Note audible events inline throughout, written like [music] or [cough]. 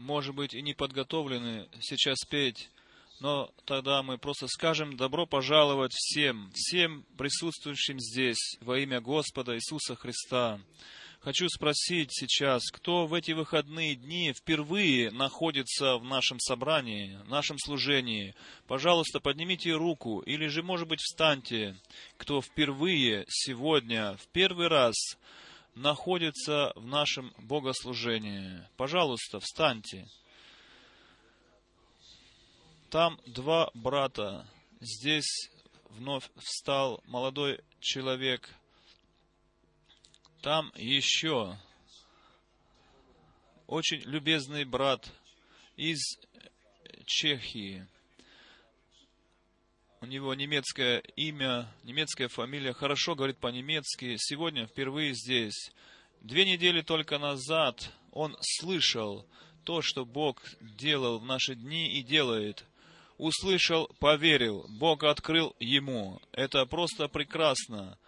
может быть, и не подготовлены сейчас петь, но тогда мы просто скажем добро пожаловать всем, всем присутствующим здесь во имя Господа Иисуса Христа. Хочу спросить сейчас, кто в эти выходные дни впервые находится в нашем собрании, в нашем служении. Пожалуйста, поднимите руку, или же, может быть, встаньте, кто впервые сегодня, в первый раз находится в нашем богослужении. Пожалуйста, встаньте. Там два брата. Здесь вновь встал молодой человек – там еще очень любезный брат из Чехии. У него немецкое имя, немецкая фамилия, хорошо говорит по-немецки. Сегодня впервые здесь. Две недели только назад он слышал то, что Бог делал в наши дни и делает. Услышал, поверил, Бог открыл ему. Это просто прекрасно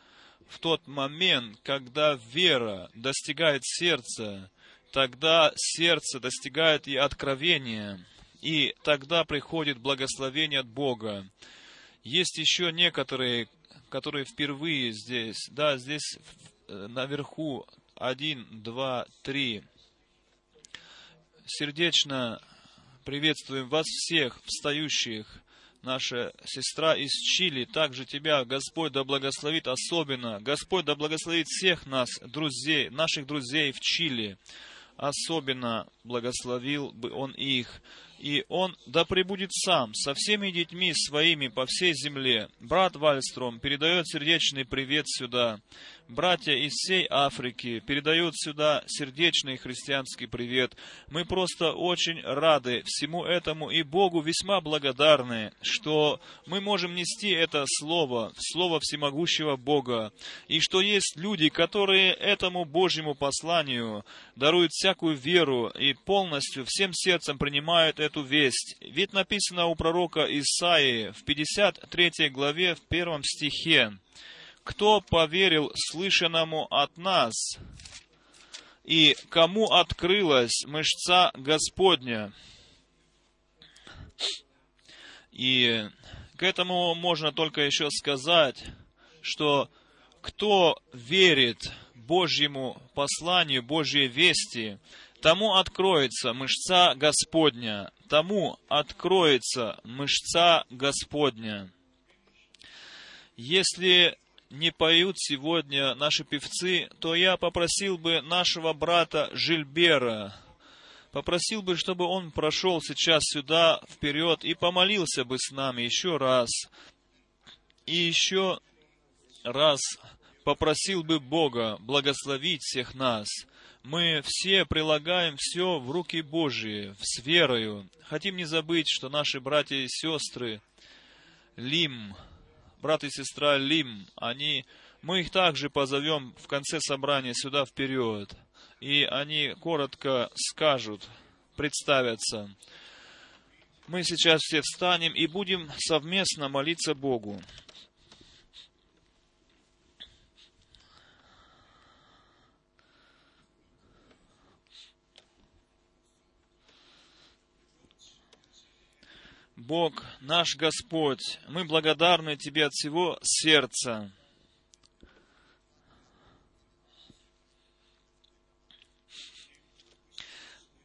в тот момент, когда вера достигает сердца, тогда сердце достигает и откровения, и тогда приходит благословение от Бога. Есть еще некоторые, которые впервые здесь, да, здесь э, наверху один, два, три. Сердечно приветствуем вас всех, встающих наша сестра из Чили, также тебя Господь да благословит особенно. Господь да благословит всех нас, друзей, наших друзей в Чили. Особенно благословил бы Он их и он да пребудет сам со всеми детьми своими по всей земле. Брат Вальстром передает сердечный привет сюда. Братья из всей Африки передают сюда сердечный христианский привет. Мы просто очень рады всему этому и Богу весьма благодарны, что мы можем нести это Слово, Слово всемогущего Бога, и что есть люди, которые этому Божьему посланию даруют всякую веру и полностью всем сердцем принимают эту весть. Ведь написано у пророка Исаии в 53 главе, в первом стихе, «Кто поверил слышанному от нас, и кому открылась мышца Господня?» И к этому можно только еще сказать, что кто верит Божьему посланию, Божьей вести, тому откроется мышца Господня, тому откроется мышца Господня. Если не поют сегодня наши певцы, то я попросил бы нашего брата Жильбера, попросил бы, чтобы он прошел сейчас сюда вперед и помолился бы с нами еще раз. И еще раз попросил бы Бога благословить всех нас – мы все прилагаем все в руки Божьи, с верою. Хотим не забыть, что наши братья и сестры Лим, брат и сестра Лим, они, мы их также позовем в конце собрания сюда вперед, и они коротко скажут, представятся. Мы сейчас все встанем и будем совместно молиться Богу. Бог, наш Господь, мы благодарны Тебе от всего сердца.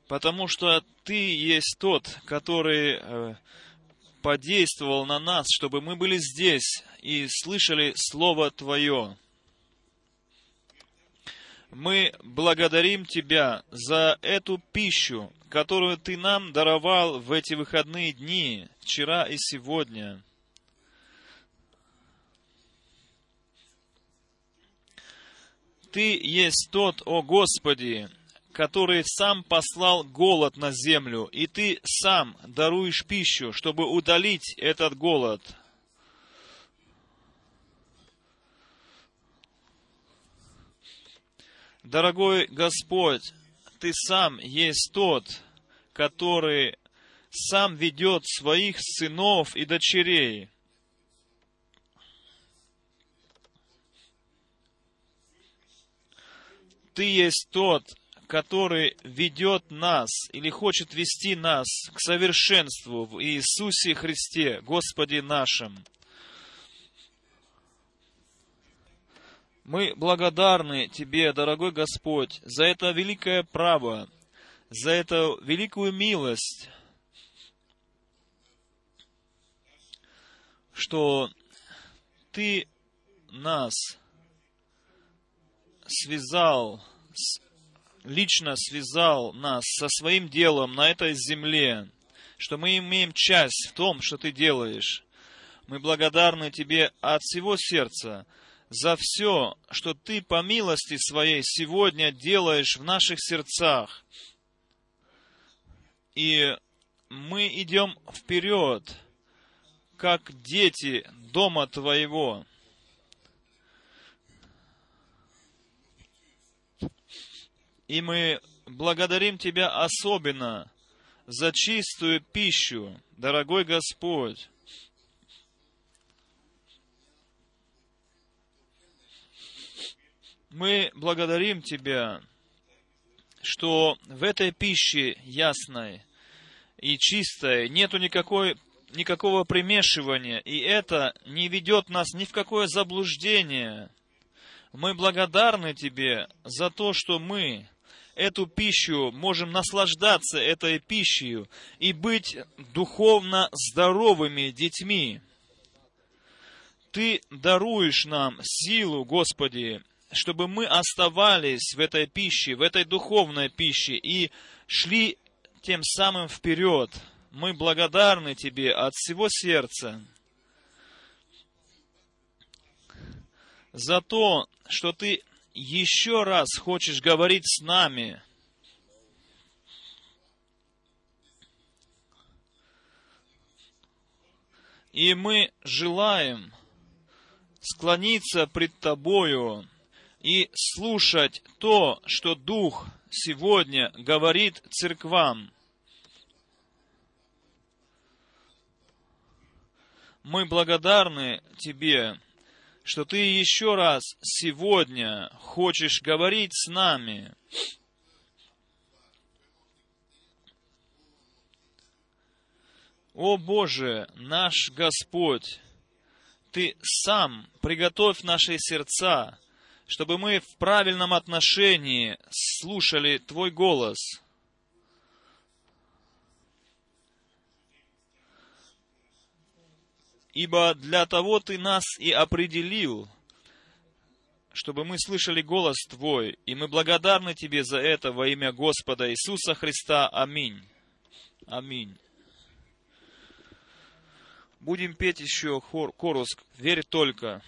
Потому что Ты есть тот, который э, подействовал на нас, чтобы мы были здесь и слышали Слово Твое. Мы благодарим Тебя за эту пищу, которую Ты нам даровал в эти выходные дни, вчера и сегодня. Ты есть тот, о Господи, который сам послал голод на землю, и Ты сам даруешь пищу, чтобы удалить этот голод. Дорогой Господь, ты сам есть тот, который сам ведет своих сынов и дочерей. Ты есть тот, который ведет нас или хочет вести нас к совершенству в Иисусе Христе, Господе нашим. Мы благодарны Тебе, дорогой Господь, за это великое право, за эту великую милость, что Ты нас связал, лично связал нас со своим делом на этой земле, что мы имеем часть в том, что Ты делаешь. Мы благодарны Тебе от всего сердца за все, что Ты по милости Своей сегодня делаешь в наших сердцах. И мы идем вперед, как дети дома Твоего. И мы благодарим Тебя особенно за чистую пищу, дорогой Господь. Мы благодарим Тебя, что в этой пище ясной и чистой нету никакой, никакого примешивания, и это не ведет нас ни в какое заблуждение. Мы благодарны Тебе за то, что мы эту пищу, можем наслаждаться этой пищей и быть духовно здоровыми детьми. Ты даруешь нам силу, Господи, чтобы мы оставались в этой пище, в этой духовной пище и шли тем самым вперед. Мы благодарны Тебе от всего сердца за то, что Ты еще раз хочешь говорить с нами, и мы желаем склониться пред Тобою и слушать то, что Дух сегодня говорит церквам. Мы благодарны Тебе что ты еще раз сегодня хочешь говорить с нами. О Боже, наш Господь, Ты сам приготовь наши сердца, чтобы мы в правильном отношении слушали Твой голос – ибо для того Ты нас и определил, чтобы мы слышали голос Твой, и мы благодарны Тебе за это во имя Господа Иисуса Христа. Аминь. Аминь. Будем петь еще хор, корус «Верь только».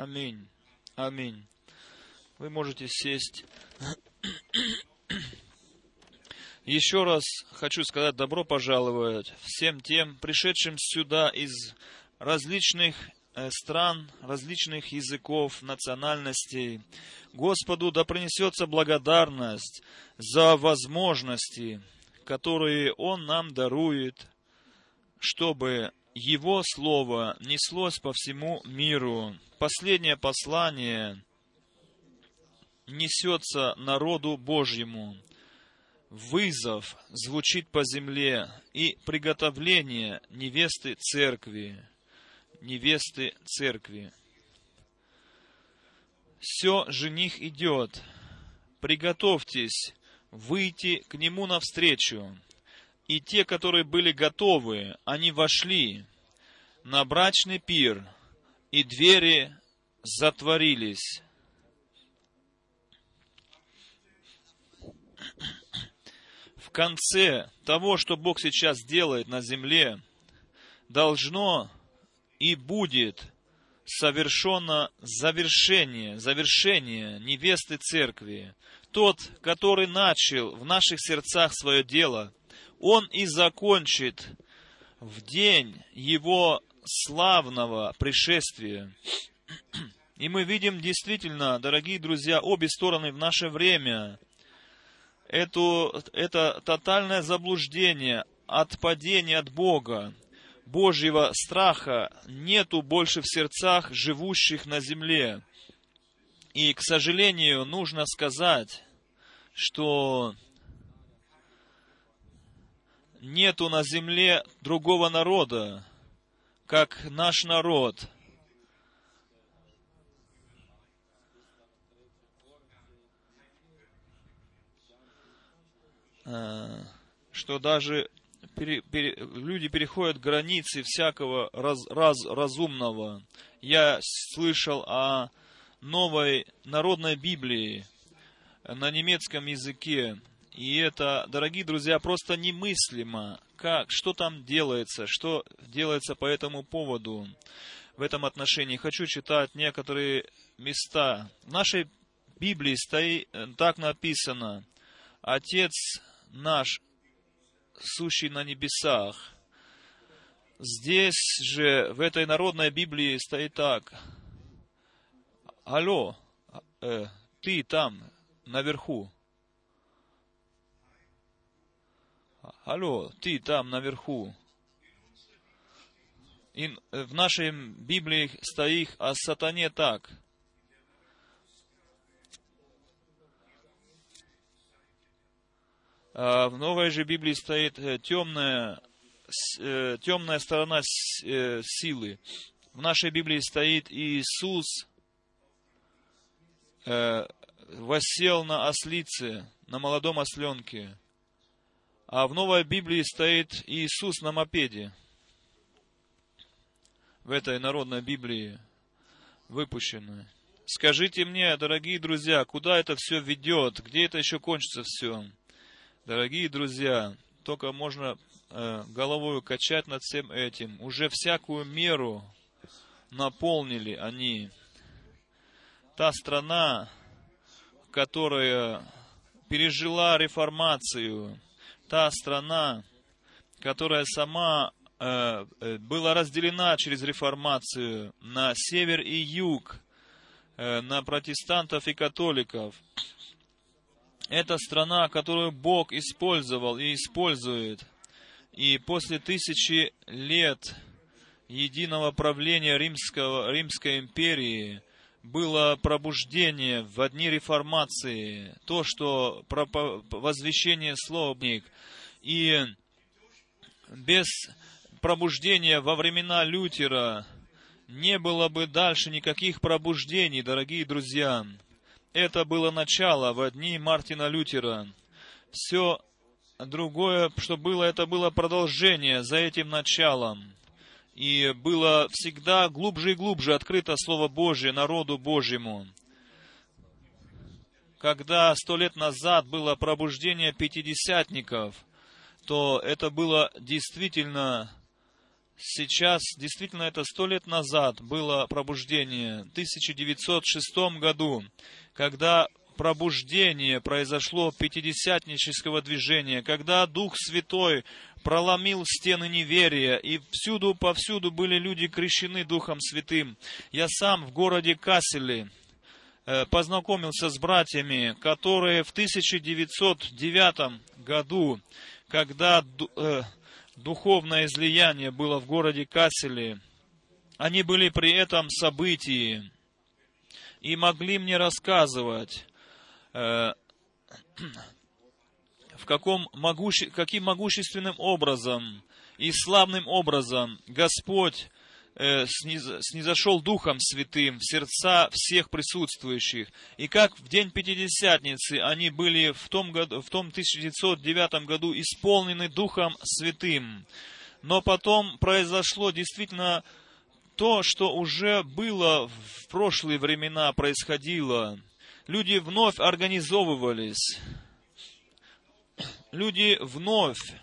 Аминь. Аминь. Вы можете сесть. Еще раз хочу сказать добро пожаловать всем тем, пришедшим сюда из различных э, стран, различных языков, национальностей. Господу да принесется благодарность за возможности, которые Он нам дарует, чтобы Его Слово неслось по всему миру, последнее послание несется народу Божьему. вызов звучит по земле и приготовление невесты церкви. Невесты церкви. Все, жених идет. Приготовьтесь выйти к нему навстречу. И те, которые были готовы, они вошли на брачный пир, и двери затворились. В конце того, что Бог сейчас делает на земле, должно и будет совершено завершение, завершение невесты церкви. Тот, который начал в наших сердцах свое дело, он и закончит в день его славного пришествия. И мы видим действительно, дорогие друзья, обе стороны в наше время. Эту, это тотальное заблуждение, отпадение от Бога, Божьего страха нету больше в сердцах живущих на земле. И, к сожалению, нужно сказать, что нету на земле другого народа, как наш народ. Э, что даже пере, пере, люди переходят границы всякого раз, раз, разумного. Я слышал о новой народной Библии на немецком языке, и это, дорогие друзья, просто немыслимо, как, что там делается, что делается по этому поводу. В этом отношении хочу читать некоторые места. В нашей Библии стоит, так написано, Отец наш, сущий на небесах. Здесь же, в этой народной Библии стоит так. Алло, э, ты там, наверху. Алло, ты там наверху. И в нашей Библии стоит о сатане так. А в новой же Библии стоит э, темная, э, темная сторона э, силы. В нашей Библии стоит Иисус восел на ослице, на молодом осленке. А в новой Библии стоит Иисус на мопеде. В этой народной Библии выпущенной. Скажите мне, дорогие друзья, куда это все ведет? Где это еще кончится все? Дорогие друзья, только можно э, головой качать над всем этим. Уже всякую меру наполнили они. Та страна, которая пережила реформацию, та страна, которая сама э, э, была разделена через реформацию на север и юг, э, на протестантов и католиков. Это страна, которую Бог использовал и использует. И после тысячи лет единого правления Римского, Римской империи было пробуждение в одни реформации, то, что возвещение словник. И без пробуждения во времена Лютера не было бы дальше никаких пробуждений, дорогие друзья. Это было начало в дни Мартина Лютера. Все другое, что было, это было продолжение за этим началом и было всегда глубже и глубже открыто Слово Божье народу Божьему. Когда сто лет назад было пробуждение пятидесятников, то это было действительно сейчас, действительно это сто лет назад было пробуждение, в 1906 году, когда пробуждение произошло пятидесятнического движения, когда Дух Святой проломил стены неверия, и всюду, повсюду были люди крещены Духом Святым. Я сам в городе Касселе э, познакомился с братьями, которые в 1909 году, когда э, духовное излияние было в городе Касселе, они были при этом событии и могли мне рассказывать, э, в каком могуще, каким могущественным образом и славным образом Господь э, сниз, снизошел Духом Святым в сердца всех присутствующих. И как в день Пятидесятницы они были в том, году, в том 1909 году исполнены Духом Святым. Но потом произошло действительно то, что уже было в прошлые времена, происходило. Люди вновь организовывались. Люди вновь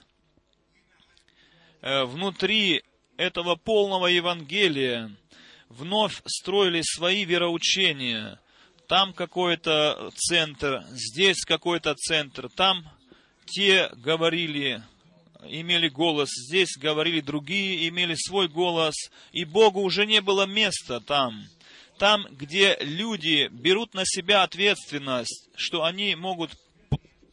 э, внутри этого полного Евангелия вновь строили свои вероучения. Там какой-то центр, здесь какой-то центр, там те говорили имели голос, здесь говорили другие, имели свой голос, и Богу уже не было места там. Там, где люди берут на себя ответственность, что они могут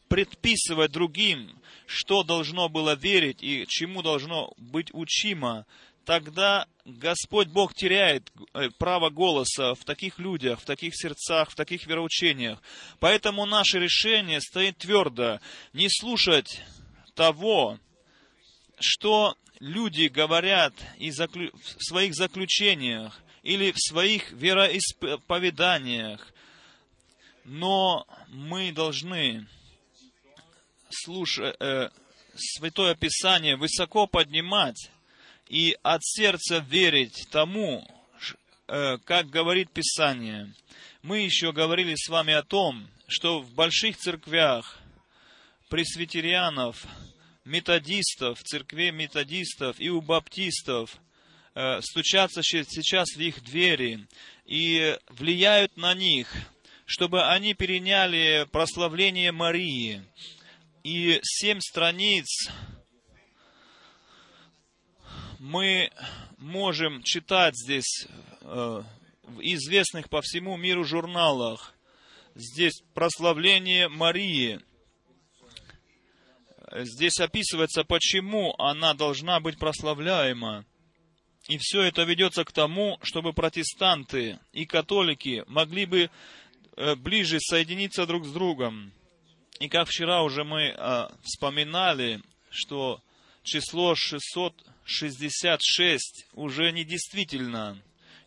предписывать другим, что должно было верить и чему должно быть учимо, тогда Господь Бог теряет э, право голоса в таких людях, в таких сердцах, в таких вероучениях. Поэтому наше решение стоит твердо не слушать того, что люди говорят заклю... в своих заключениях или в своих вероисповеданиях, но мы должны слушать э, Святое Писание высоко поднимать и от сердца верить тому, э, как говорит Писание. Мы еще говорили с вами о том, что в больших церквях пресвитерианов методистов, церквей методистов и у баптистов э, стучатся сейчас в их двери и влияют на них, чтобы они переняли прославление Марии. И семь страниц мы можем читать здесь э, в известных по всему миру журналах. Здесь прославление Марии – здесь описывается, почему она должна быть прославляема. И все это ведется к тому, чтобы протестанты и католики могли бы э, ближе соединиться друг с другом. И как вчера уже мы а, вспоминали, что число 666 уже не действительно,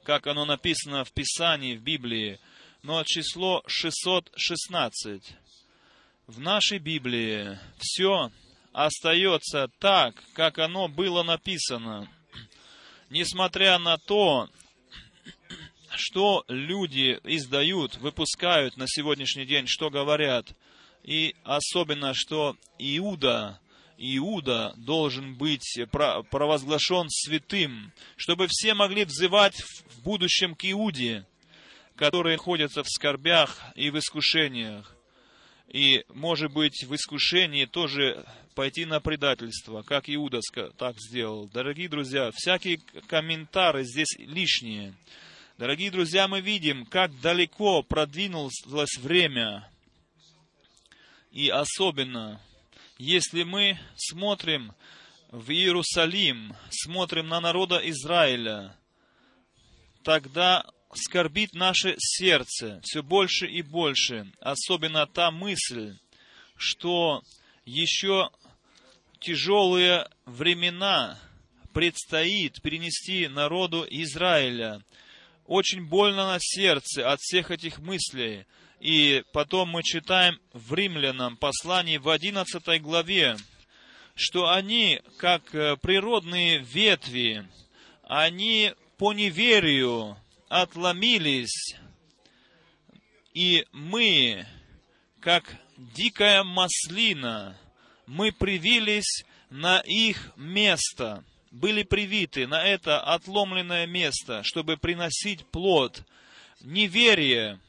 как оно написано в Писании, в Библии, но число 616 в нашей Библии все остается так, как оно было написано. Несмотря на то, что люди издают, выпускают на сегодняшний день, что говорят, и особенно, что Иуда, Иуда должен быть провозглашен святым, чтобы все могли взывать в будущем к Иуде, которые находятся в скорбях и в искушениях и, может быть, в искушении тоже пойти на предательство, как Иуда так сделал. Дорогие друзья, всякие комментарии здесь лишние. Дорогие друзья, мы видим, как далеко продвинулось время. И особенно, если мы смотрим в Иерусалим, смотрим на народа Израиля, тогда скорбит наше сердце все больше и больше, особенно та мысль, что еще тяжелые времена предстоит перенести народу Израиля. Очень больно на сердце от всех этих мыслей. И потом мы читаем в Римлянам послании в 11 главе, что они, как э, природные ветви, они по неверию отломились, и мы, как дикая маслина, мы привились на их место, были привиты на это отломленное место, чтобы приносить плод. Неверие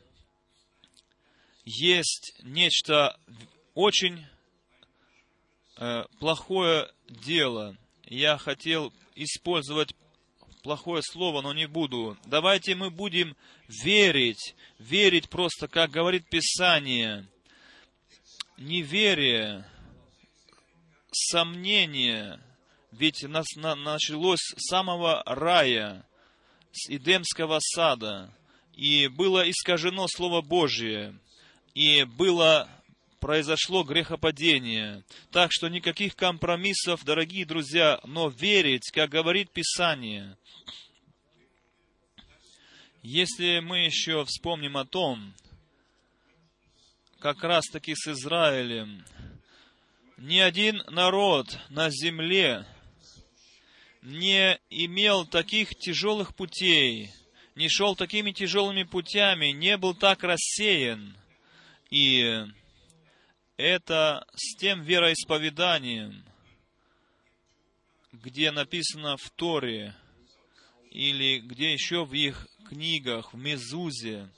есть нечто очень э, плохое дело. Я хотел использовать плохое слово, но не буду. Давайте мы будем верить, верить просто, как говорит Писание. Неверие, сомнение, ведь нас началось с самого рая, с Эдемского сада, и было искажено Слово Божие, и было произошло грехопадение. Так что никаких компромиссов, дорогие друзья, но верить, как говорит Писание. Если мы еще вспомним о том, как раз таки с Израилем, ни один народ на земле не имел таких тяжелых путей, не шел такими тяжелыми путями, не был так рассеян. И это с тем вероисповеданием, где написано в Торе, или где еще в их книгах, в Мезузе.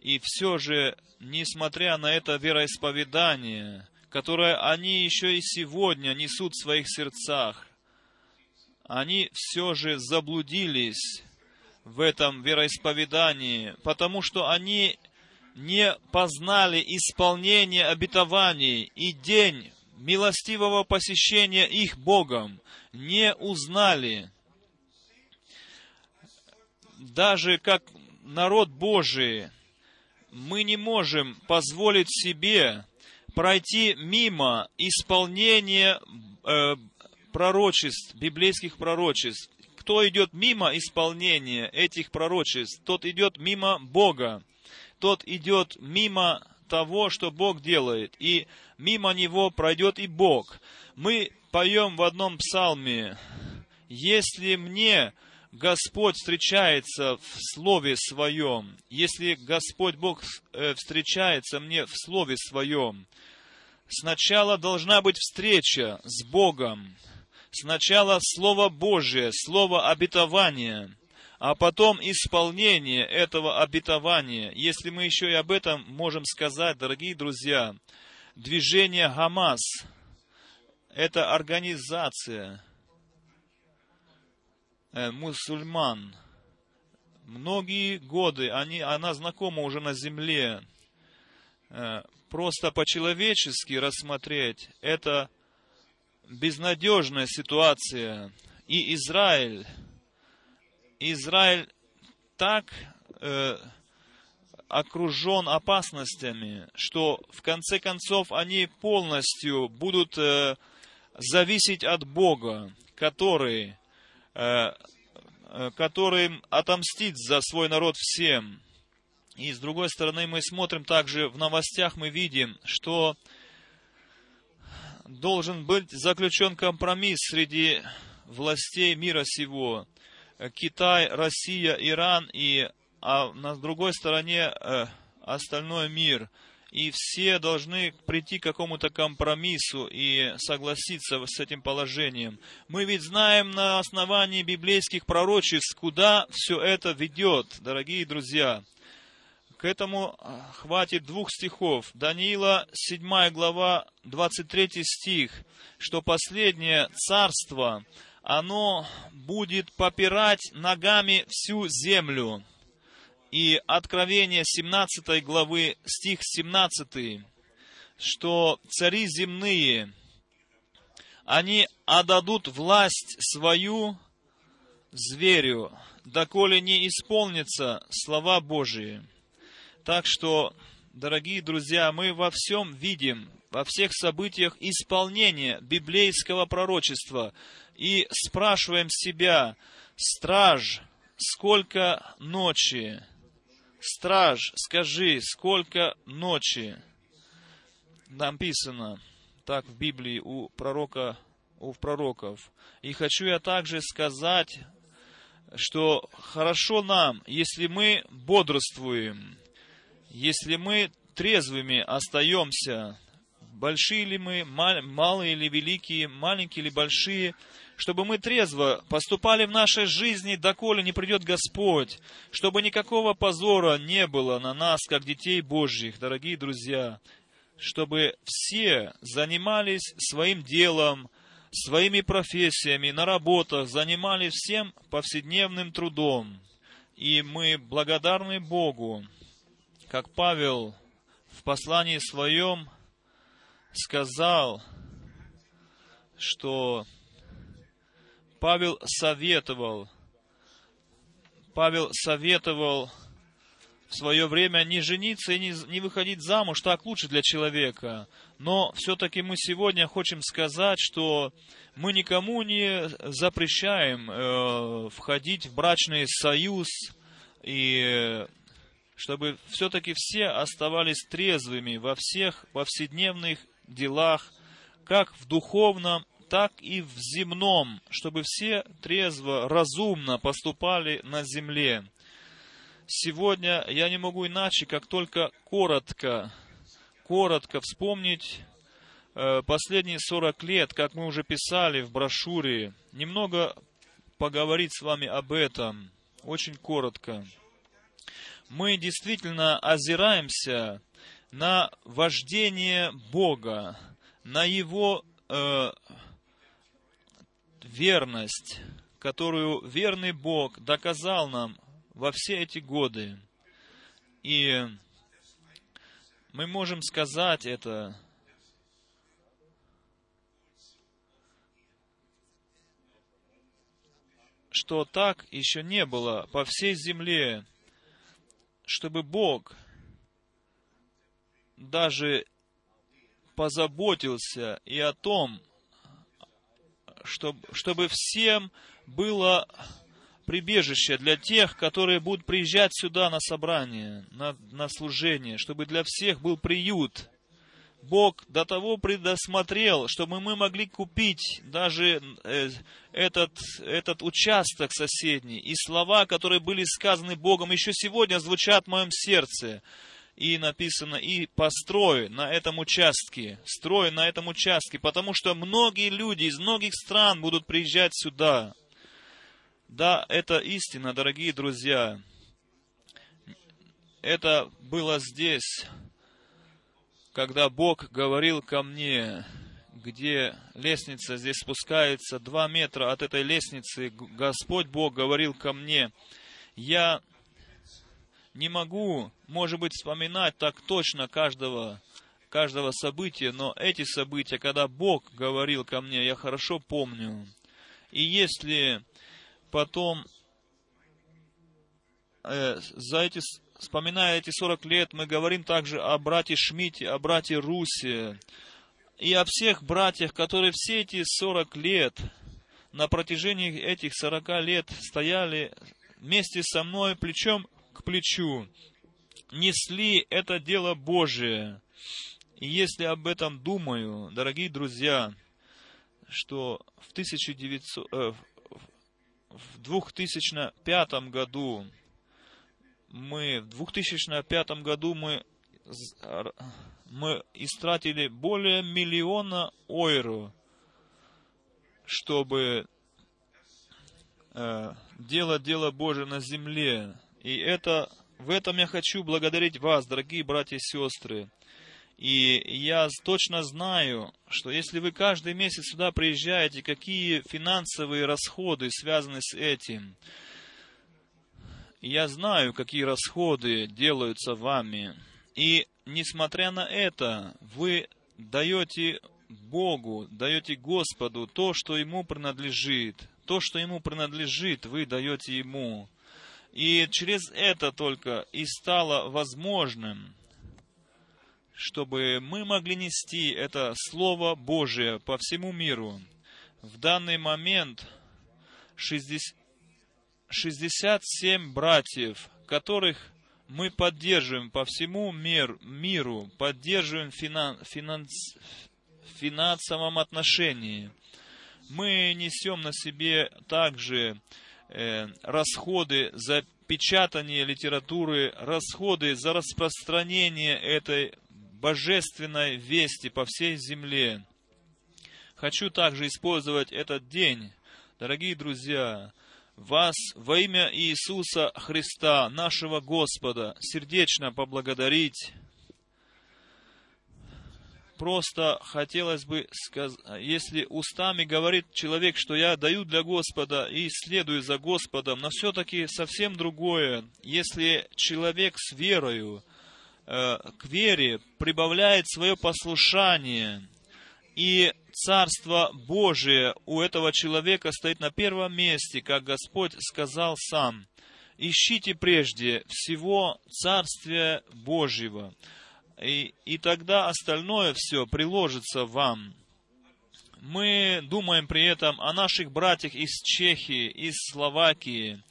И все же, несмотря на это вероисповедание, которое они еще и сегодня несут в своих сердцах, они все же заблудились в этом вероисповедании, потому что они не познали исполнение обетований и день милостивого посещения их Богом, не узнали. Даже как народ Божий, мы не можем позволить себе пройти мимо исполнения э, пророчеств, библейских пророчеств. Кто идет мимо исполнения этих пророчеств, тот идет мимо Бога тот идет мимо того, что Бог делает, и мимо него пройдет и Бог. Мы поем в одном псалме, «Если мне Господь встречается в Слове Своем, если Господь Бог э, встречается мне в Слове Своем, сначала должна быть встреча с Богом, сначала Слово Божие, Слово обетования, а потом исполнение этого обетования. Если мы еще и об этом можем сказать, дорогие друзья, движение Хамас – это организация э, мусульман. Многие годы они, она знакома уже на земле. Э, просто по-человечески рассмотреть – это безнадежная ситуация. И Израиль – Израиль так э, окружен опасностями, что в конце концов они полностью будут э, зависеть от Бога, который, э, э который отомстит за свой народ всем. И с другой стороны, мы смотрим также в новостях, мы видим, что должен быть заключен компромисс среди властей мира сего. Китай, Россия, Иран и а на другой стороне э, остальной мир. И все должны прийти к какому-то компромиссу и согласиться с этим положением. Мы ведь знаем на основании библейских пророчеств, куда все это ведет, дорогие друзья. К этому э, хватит двух стихов. Даниила, 7 глава, 23 стих, что последнее царство оно будет попирать ногами всю землю. И Откровение 17 главы, стих 17, что цари земные, они отдадут власть свою зверю, доколе не исполнятся слова Божии. Так что, дорогие друзья, мы во всем видим, во всех событиях исполнение библейского пророчества – и спрашиваем себя, страж, сколько ночи? Страж, скажи, сколько ночи? Написано так в Библии у пророка, у пророков. И хочу я также сказать, что хорошо нам, если мы бодрствуем, если мы трезвыми остаемся, большие ли мы, малые или великие, маленькие или большие, чтобы мы трезво поступали в нашей жизни, доколе не придет Господь, чтобы никакого позора не было на нас, как детей Божьих, дорогие друзья, чтобы все занимались своим делом, своими профессиями, на работах, занимались всем повседневным трудом. И мы благодарны Богу, как Павел в послании своем сказал, что Павел советовал, Павел советовал в свое время не жениться и не, не выходить замуж, так лучше для человека. Но все-таки мы сегодня хотим сказать, что мы никому не запрещаем э, входить в брачный союз, и чтобы все-таки все оставались трезвыми во всех повседневных делах, как в духовном, так и в земном, чтобы все трезво, разумно поступали на земле. Сегодня я не могу иначе, как только коротко, коротко вспомнить э, последние 40 лет, как мы уже писали в брошюре, немного поговорить с вами об этом, очень коротко. Мы действительно озираемся на вождение Бога, на Его э, верность, которую верный Бог доказал нам во все эти годы. И мы можем сказать это что так еще не было по всей земле, чтобы Бог даже позаботился и о том, чтобы, чтобы всем было прибежище для тех, которые будут приезжать сюда на собрание, на, на служение, чтобы для всех был приют. Бог до того предусмотрел, чтобы мы могли купить даже э, этот, этот участок соседний. И слова, которые были сказаны Богом, еще сегодня звучат в моем сердце. И написано, и построй на этом участке, строй на этом участке, потому что многие люди из многих стран будут приезжать сюда. Да, это истина, дорогие друзья. Это было здесь, когда Бог говорил ко мне, где лестница здесь спускается два метра от этой лестницы, Господь Бог говорил ко мне, я не могу, может быть, вспоминать так точно каждого, каждого события, но эти события, когда Бог говорил ко мне, я хорошо помню. И если Потом, э, за эти, вспоминая эти 40 лет, мы говорим также о брате Шмите, о брате Русе и о всех братьях, которые все эти 40 лет, на протяжении этих 40 лет стояли вместе со мной плечом плечу, несли это дело Божие. И если об этом думаю, дорогие друзья, что в 1900, э, в 2005 году мы, в 2005 году мы, мы истратили более миллиона ойро, чтобы э, делать дело Божие на земле. И это, в этом я хочу благодарить вас, дорогие братья и сестры. И я точно знаю, что если вы каждый месяц сюда приезжаете, какие финансовые расходы связаны с этим. Я знаю, какие расходы делаются вами. И несмотря на это, вы даете Богу, даете Господу то, что Ему принадлежит. То, что Ему принадлежит, вы даете Ему. И через это только и стало возможным чтобы мы могли нести это Слово Божие по всему миру. В данный момент 67 братьев, которых мы поддерживаем по всему мир, миру, поддерживаем финан, финанс, в финансовом отношении. Мы несем на себе также расходы за печатание литературы, расходы за распространение этой божественной вести по всей земле. Хочу также использовать этот день, дорогие друзья, вас во имя Иисуса Христа, нашего Господа, сердечно поблагодарить. Просто хотелось бы сказать, если устами говорит человек, что я даю для Господа и следую за Господом, но все-таки совсем другое, если человек с верою, Э, к вере прибавляет свое послушание, и Царство Божие у этого человека стоит на первом месте, как Господь сказал сам. ищите прежде всего Царствия Божьего, и, и тогда остальное все приложится вам. Мы думаем при этом о наших братьях из Чехии, из Словакии,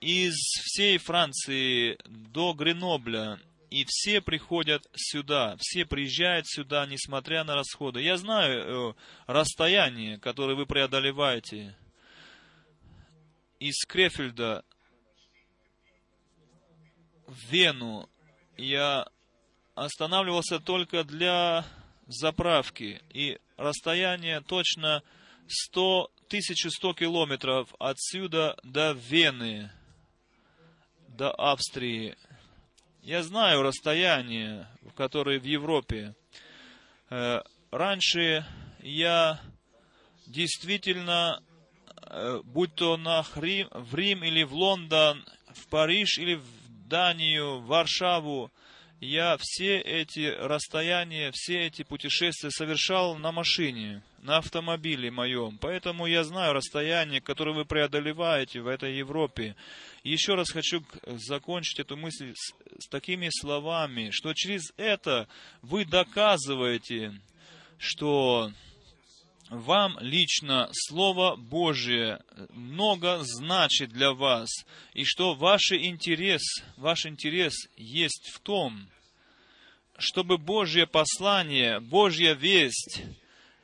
из всей Франции до Гренобля, и все приходят сюда, все приезжают сюда, несмотря на расходы. Я знаю э, расстояние, которое вы преодолеваете. Из Крефельда в Вену я останавливался только для заправки, и расстояние точно 100, 1100 километров отсюда до Вены, до Австрии. Я знаю расстояние, которое в Европе. Э, раньше я действительно, э, будь то на Рим, в Рим или в Лондон, в Париж или в Данию, в Варшаву, я все эти расстояния, все эти путешествия совершал на машине, на автомобиле моем. Поэтому я знаю расстояние, которое вы преодолеваете в этой Европе. еще раз хочу закончить эту мысль с, с такими словами, что через это вы доказываете, что вам лично Слово Божие много значит для вас, и что ваш интерес, ваш интерес есть в том, чтобы Божье послание, Божья весть,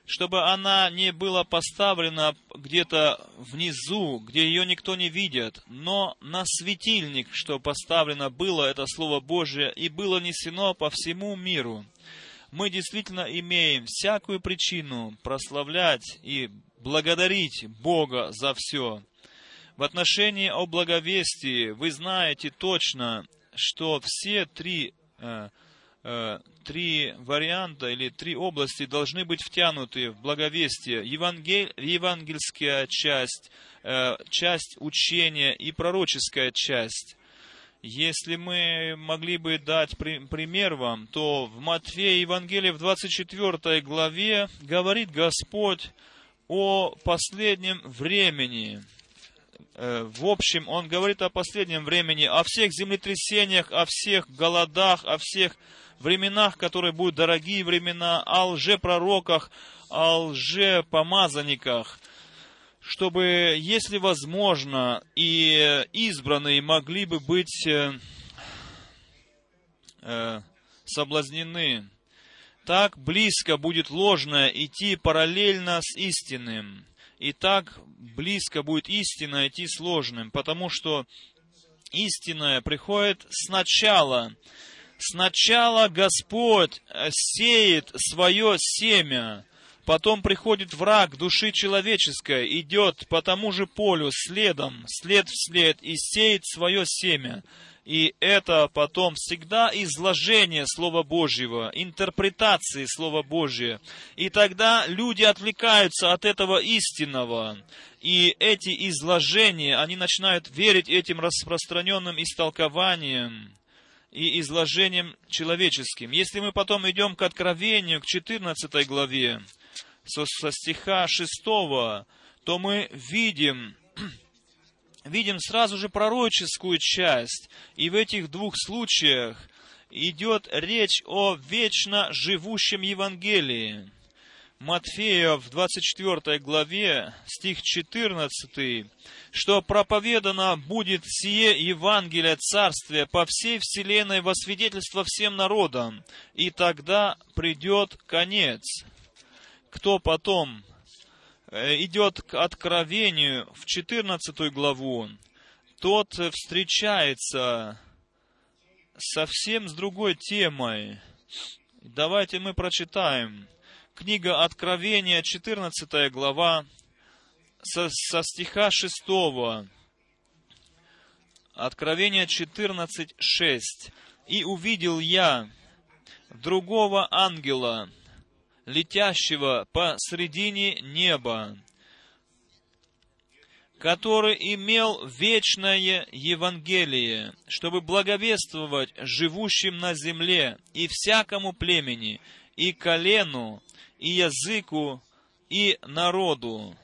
чтобы она не была поставлена где-то внизу, где ее никто не видит, но на светильник, что поставлено было это Слово Божие и было несено по всему миру мы действительно имеем всякую причину прославлять и благодарить Бога за все. В отношении о благовестии вы знаете точно, что все три, э, э, три варианта или три области должны быть втянуты в благовестие. Евангель, евангельская часть, э, часть учения и пророческая часть. Если мы могли бы дать пример вам, то в Матфея Евангелии в 24 главе говорит Господь о последнем времени. Э, в общем, Он говорит о последнем времени, о всех землетрясениях, о всех голодах, о всех временах, которые будут дорогие времена, о лжепророках, о лжепомазанниках – чтобы, если возможно, и избранные могли бы быть э, э, соблазнены. Так близко будет ложное идти параллельно с истинным. И так близко будет истина идти с ложным, потому что истинное приходит сначала. Сначала Господь сеет свое семя, Потом приходит враг души человеческой, идет по тому же полю, следом, след в след, и сеет свое семя. И это потом всегда изложение Слова Божьего, интерпретации Слова Божьего. И тогда люди отвлекаются от этого истинного. И эти изложения, они начинают верить этим распространенным истолкованиям и изложением человеческим. Если мы потом идем к Откровению, к 14 главе, со, со стиха 6, то мы видим, [clears throat] видим сразу же пророческую часть. И в этих двух случаях идет речь о вечно живущем Евангелии. Матфея в 24 главе, стих 14, что проповедано будет сие Евангелие Царствия по всей вселенной во свидетельство всем народам, и тогда придет конец кто потом э, идет к откровению в 14 главу, тот встречается совсем с другой темой. Давайте мы прочитаем. Книга Откровения, 14 глава, со, со стиха 6. Откровение 14, 6. «И увидел я другого ангела, летящего посредине неба, который имел вечное Евангелие, чтобы благовествовать живущим на земле и всякому племени, и колену, и языку, и народу.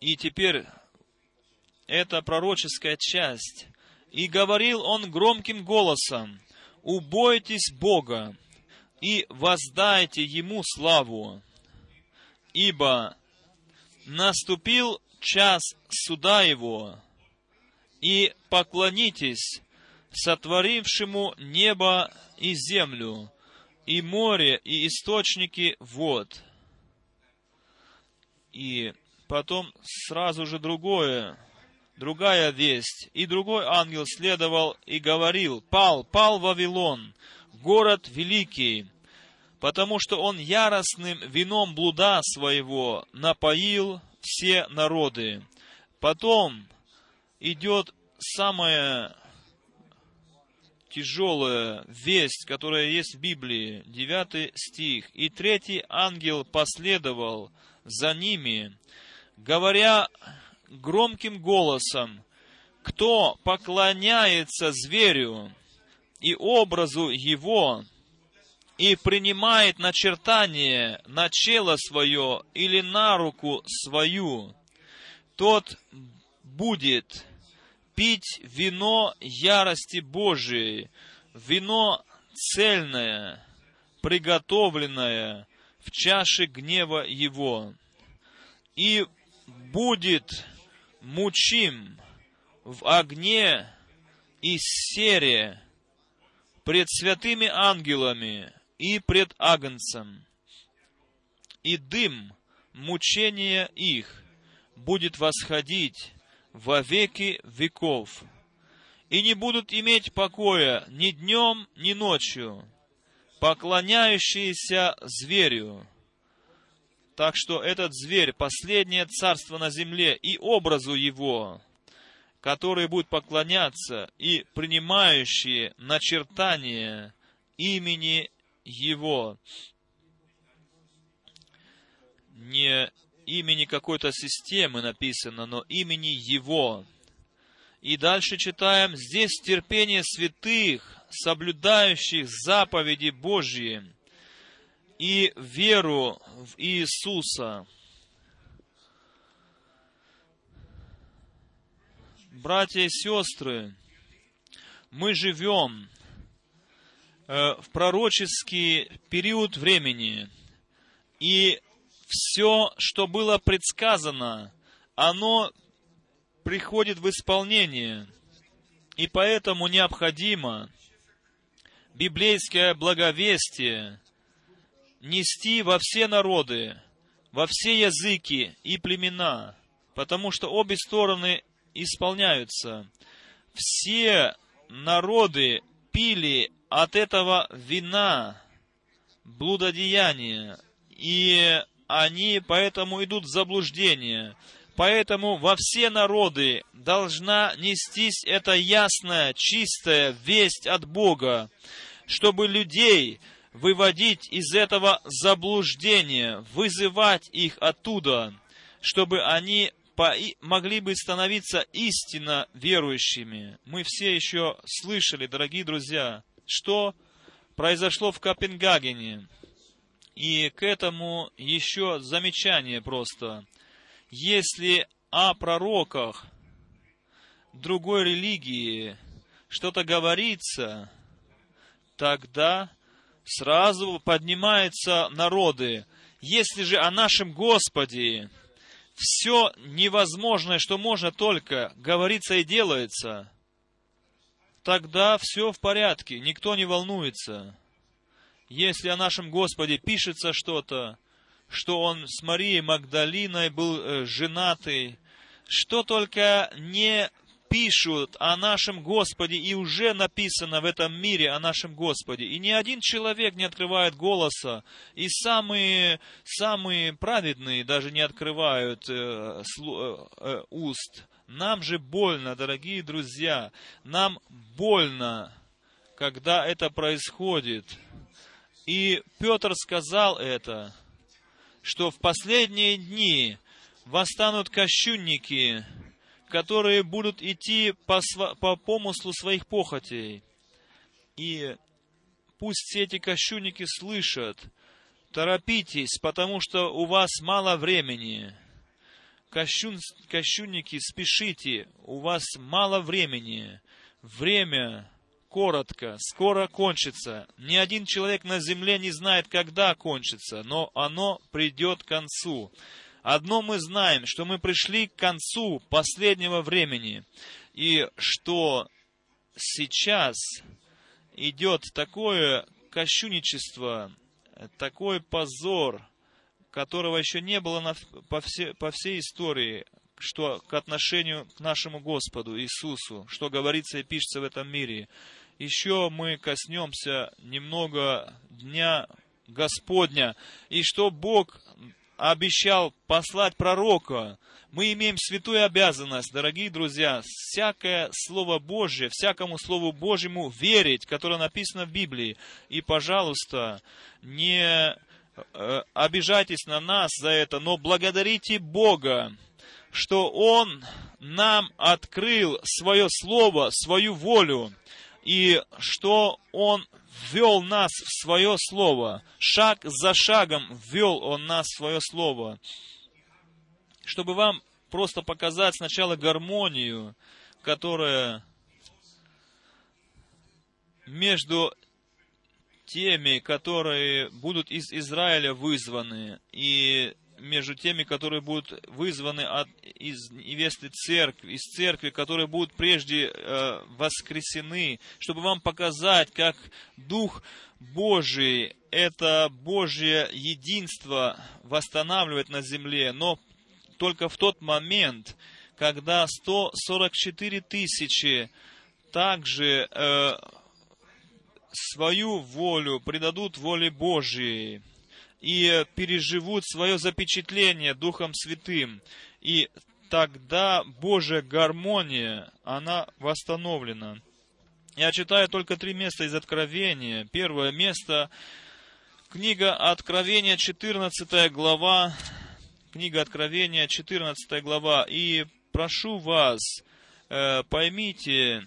И теперь это пророческая часть. «И говорил он громким голосом, «Убойтесь Бога и воздайте Ему славу, ибо наступил час суда Его, и поклонитесь сотворившему небо и землю, и море, и источники вод». И потом сразу же другое, другая весть. И другой ангел следовал и говорил, «Пал, пал Вавилон, город великий, потому что он яростным вином блуда своего напоил все народы». Потом идет самая тяжелая весть, которая есть в Библии, девятый стих. «И третий ангел последовал за ними, говоря громким голосом, кто поклоняется зверю и образу его, и принимает начертание на чело свое или на руку свою, тот будет пить вино ярости Божией, вино цельное, приготовленное в чаше гнева его, и будет мучим в огне и сере пред святыми ангелами и пред Агнцем. И дым мучения их будет восходить во веки веков, и не будут иметь покоя ни днем, ни ночью, поклоняющиеся зверю, так что этот зверь, последнее царство на земле и образу его, которые будут поклоняться и принимающие начертание имени его. Не имени какой-то системы написано, но имени его. И дальше читаем, здесь терпение святых, соблюдающих заповеди Божьи, и веру в Иисуса. Братья и сестры, мы живем э, в пророческий период времени, и все, что было предсказано, оно приходит в исполнение. И поэтому необходимо библейское благовестие нести во все народы, во все языки и племена, потому что обе стороны исполняются. Все народы пили от этого вина блудодеяния, и они поэтому идут в заблуждение. Поэтому во все народы должна нестись эта ясная, чистая весть от Бога, чтобы людей выводить из этого заблуждения, вызывать их оттуда, чтобы они могли бы становиться истинно верующими. Мы все еще слышали, дорогие друзья, что произошло в Копенгагене. И к этому еще замечание просто. Если о пророках другой религии что-то говорится, тогда сразу поднимаются народы. Если же о нашем Господе все невозможное, что можно только, говорится и делается, тогда все в порядке, никто не волнуется. Если о нашем Господе пишется что-то, что он с Марией Магдалиной был э, женатый, что только не пишут о нашем Господе, и уже написано в этом мире о нашем Господе. И ни один человек не открывает голоса, и самые, самые праведные даже не открывают э, слу, э, э, уст. Нам же больно, дорогие друзья, нам больно, когда это происходит. И Петр сказал это, что в последние дни восстанут кощунники, которые будут идти по, по помыслу своих похотей. И пусть все эти кощунники слышат, торопитесь, потому что у вас мало времени. кощун, кощунники, спешите, у вас мало времени, время коротко, скоро кончится. Ни один человек на земле не знает, когда кончится, но оно придет к концу. Одно мы знаем, что мы пришли к концу последнего времени, и что сейчас идет такое кощунничество, такой позор, которого еще не было на, по, все, по всей истории, что к отношению к нашему Господу Иисусу, что говорится и пишется в этом мире. Еще мы коснемся немного Дня Господня, и что Бог обещал послать пророка. Мы имеем святую обязанность, дорогие друзья, всякое Слово Божье, всякому Слову Божьему верить, которое написано в Библии. И, пожалуйста, не э, обижайтесь на нас за это, но благодарите Бога, что Он нам открыл свое Слово, свою волю, и что Он ввел нас в свое слово. Шаг за шагом ввел он нас в свое слово. Чтобы вам просто показать сначала гармонию, которая между теми, которые будут из Израиля вызваны, и между теми, которые будут вызваны от, из невесты церкви, из церкви, которые будут прежде э, воскресены, чтобы вам показать, как Дух Божий, это Божье единство восстанавливает на земле, но только в тот момент, когда 144 тысячи также э, свою волю предадут воле Божьей, и переживут свое запечатление Духом Святым. И тогда Божья гармония, она восстановлена. Я читаю только три места из Откровения. Первое место, книга Откровения, 14 глава, книга Откровения, 14 глава. И прошу вас, э, поймите,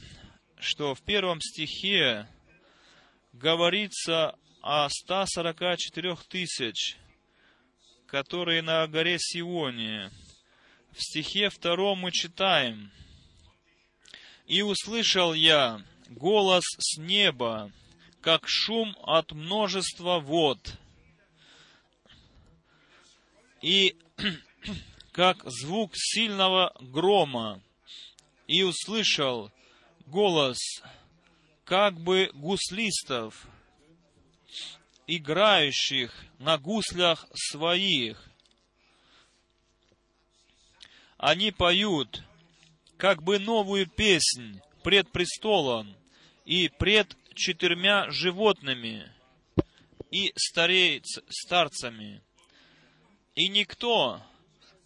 что в первом стихе говорится о 144 тысяч, которые на горе Сионе. В стихе втором мы читаем, «И услышал я голос с неба, как шум от множества вод, и [clears throat] как звук сильного грома, и услышал голос как бы гуслистов, играющих на гуслях своих. Они поют как бы новую песнь пред престолом и пред четырьмя животными и старейц, старцами. И никто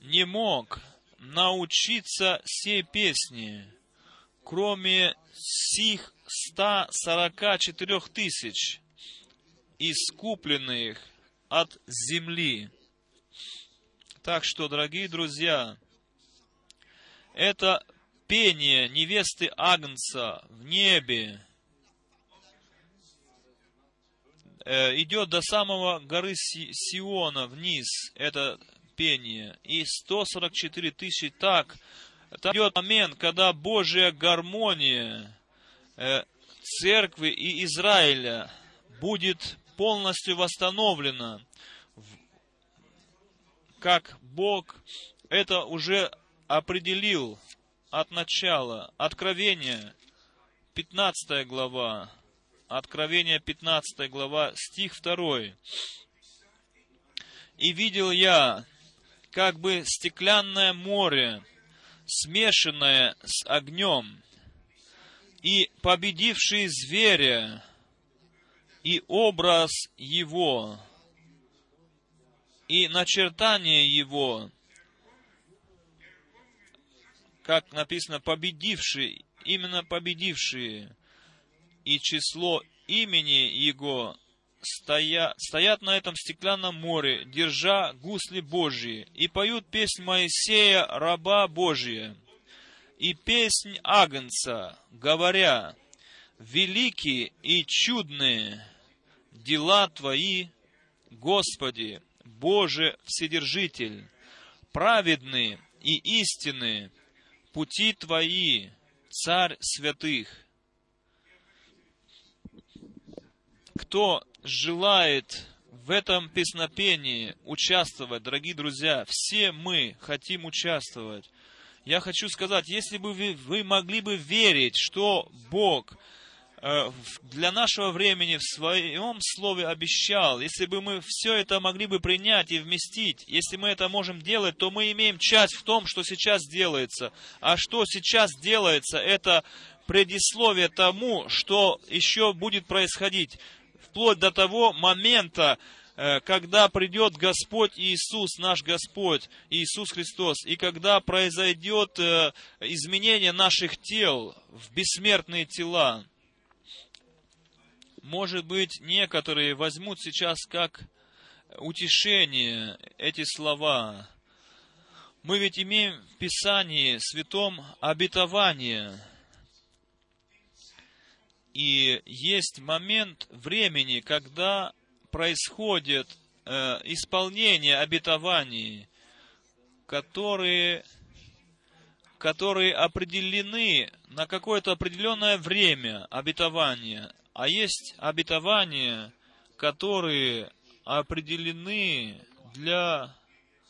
не мог научиться сей песни, кроме сих ста сорока искупленных от земли. Так что, дорогие друзья, это пение невесты Агнца в небе э, идет до самого горы Сиона вниз, это пение. И 144 тысячи так, там идет момент, когда Божья гармония э, церкви и Израиля будет полностью восстановлена, как Бог это уже определил от начала. Откровение, 15 глава, Откровение, 15 глава, стих 2. «И видел я, как бы стеклянное море, смешанное с огнем, и победивший зверя, и образ его, и начертание его, как написано, победивший, именно победившие, и число имени его стоя, стоят на этом стеклянном море, держа гусли Божьи, и поют песнь Моисея, раба Божия, и песнь Агнца, говоря, великие и чудные дела Твои, Господи, Боже Вседержитель, праведны и истины, пути Твои, Царь святых. Кто желает в этом песнопении участвовать, дорогие друзья, все мы хотим участвовать. Я хочу сказать, если бы вы, вы могли бы верить, что Бог для нашего времени в своем слове обещал, если бы мы все это могли бы принять и вместить, если мы это можем делать, то мы имеем часть в том, что сейчас делается. А что сейчас делается, это предисловие тому, что еще будет происходить вплоть до того момента, э, когда придет Господь Иисус, наш Господь, Иисус Христос, и когда произойдет э, изменение наших тел в бессмертные тела. Может быть, некоторые возьмут сейчас как утешение эти слова. Мы ведь имеем в Писании Святом обетование – и есть момент времени, когда происходит э, исполнение обетований, которые, которые определены на какое-то определенное время обетования. А есть обетования, которые определены для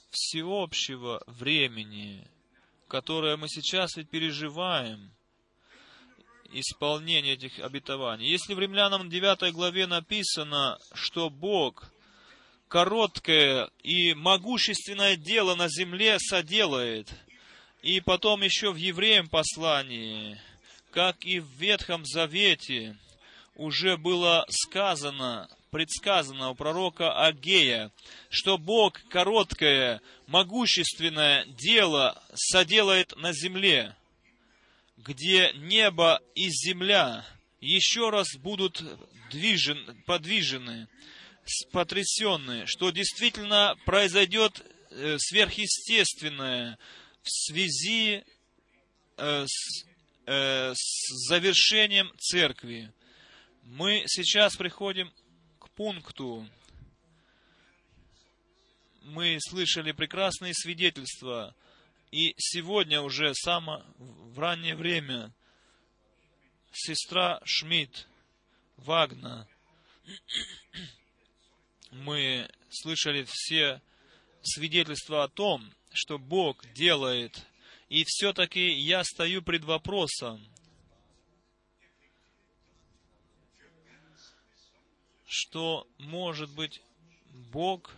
всеобщего времени, которое мы сейчас ведь переживаем – исполнение этих обетований. Если в Римлянам 9 главе написано, что Бог короткое и могущественное дело на земле соделает, и потом еще в Евреям послании, как и в Ветхом Завете, уже было сказано, предсказано у пророка Агея, что Бог короткое, могущественное дело соделает на земле где небо и земля еще раз будут движен, подвижены, потрясенные, что действительно произойдет э, сверхъестественное в связи э, с, э, с завершением церкви. Мы сейчас приходим к пункту. Мы слышали прекрасные свидетельства. И сегодня уже само в раннее время сестра Шмидт, Вагна, мы слышали все свидетельства о том, что Бог делает, и все-таки я стою пред вопросом, что, может быть, Бог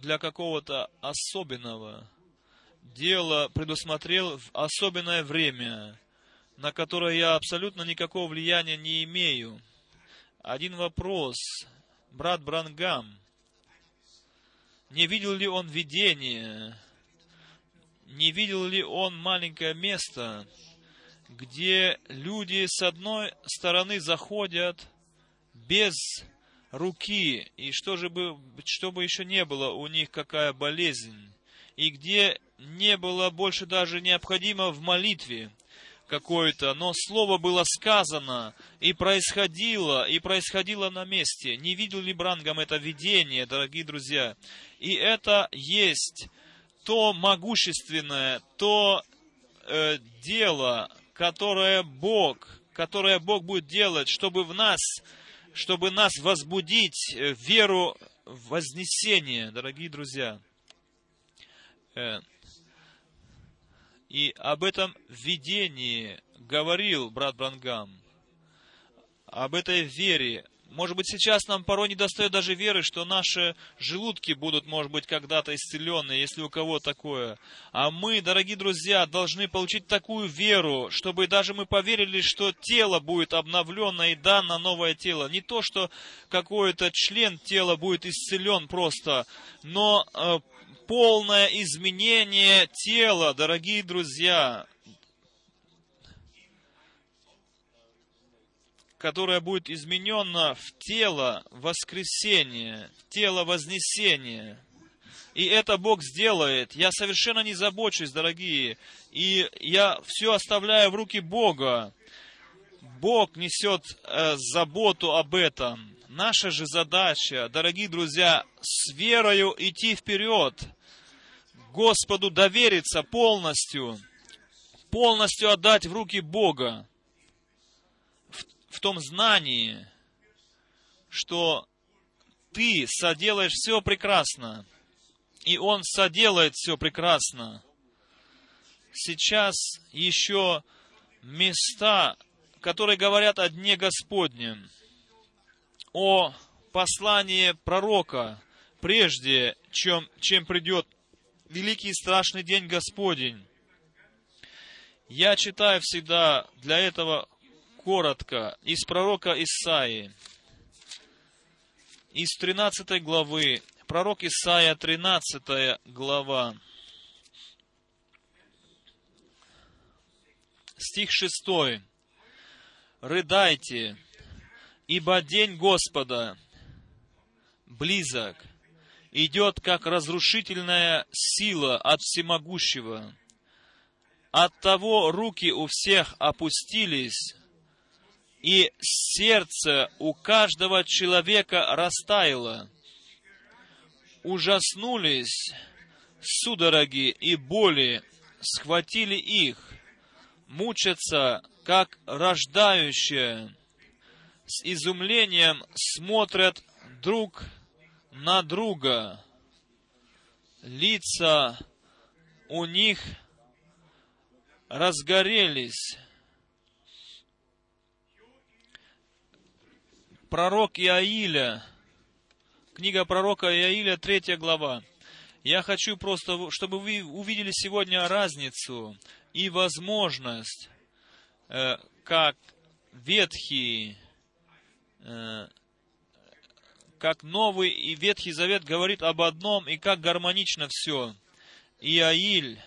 для какого-то особенного дело предусмотрел в особенное время, на которое я абсолютно никакого влияния не имею. Один вопрос. Брат Брангам, не видел ли он видение? Не видел ли он маленькое место, где люди с одной стороны заходят без руки, и что же бы, чтобы еще не было у них какая болезнь, и где не было больше даже необходимо в молитве какой-то, но слово было сказано и происходило, и происходило на месте. Не видел ли Брангам это видение, дорогие друзья? И это есть то могущественное, то э, дело, которое Бог, которое Бог будет делать, чтобы в нас, чтобы нас возбудить э, веру в вознесение, дорогие друзья. Э, и об этом видении говорил брат Брангам, об этой вере. Может быть, сейчас нам порой не достает даже веры, что наши желудки будут, может быть, когда-то исцелены, если у кого такое. А мы, дорогие друзья, должны получить такую веру, чтобы даже мы поверили, что тело будет обновлено и дано новое тело. Не то, что какой-то член тела будет исцелен просто, но э, полное изменение тела, дорогие друзья, которое будет изменено в тело воскресения, в тело вознесения. И это Бог сделает. Я совершенно не забочусь, дорогие. И я все оставляю в руки Бога. Бог несет э, заботу об этом. Наша же задача, дорогие друзья, с верою идти вперед. Господу довериться полностью, полностью отдать в руки Бога, в, том знании, что ты соделаешь все прекрасно, и Он соделает все прекрасно. Сейчас еще места, которые говорят о Дне Господнем, о послании пророка, прежде чем, чем придет великий и страшный день Господень. Я читаю всегда для этого коротко. Из пророка Исаии, из 13 главы, пророк Исаия, 13 глава, стих 6. «Рыдайте, ибо день Господа близок, идет как разрушительная сила от всемогущего. От того руки у всех опустились, и сердце у каждого человека растаяло. Ужаснулись судороги и боли, схватили их, мучатся, как рождающие, с изумлением смотрят друг на друга. Лица у них разгорелись. Пророк Иаиля, книга пророка Иаиля, третья глава. Я хочу просто, чтобы вы увидели сегодня разницу и возможность, э, как Ветхий э, как Новый и Ветхий Завет говорит об одном, и как гармонично все. Иаиль,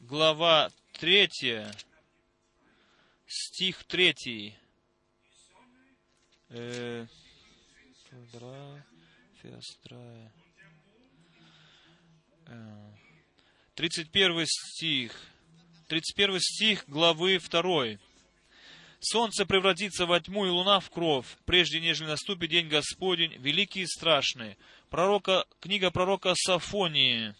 глава 3, стих 3. Э, 31 стих. 31 стих главы 2. Солнце превратится во тьму и луна в кровь, прежде нежели наступит день Господень, великий и страшный. Пророка, книга пророка Сафонии,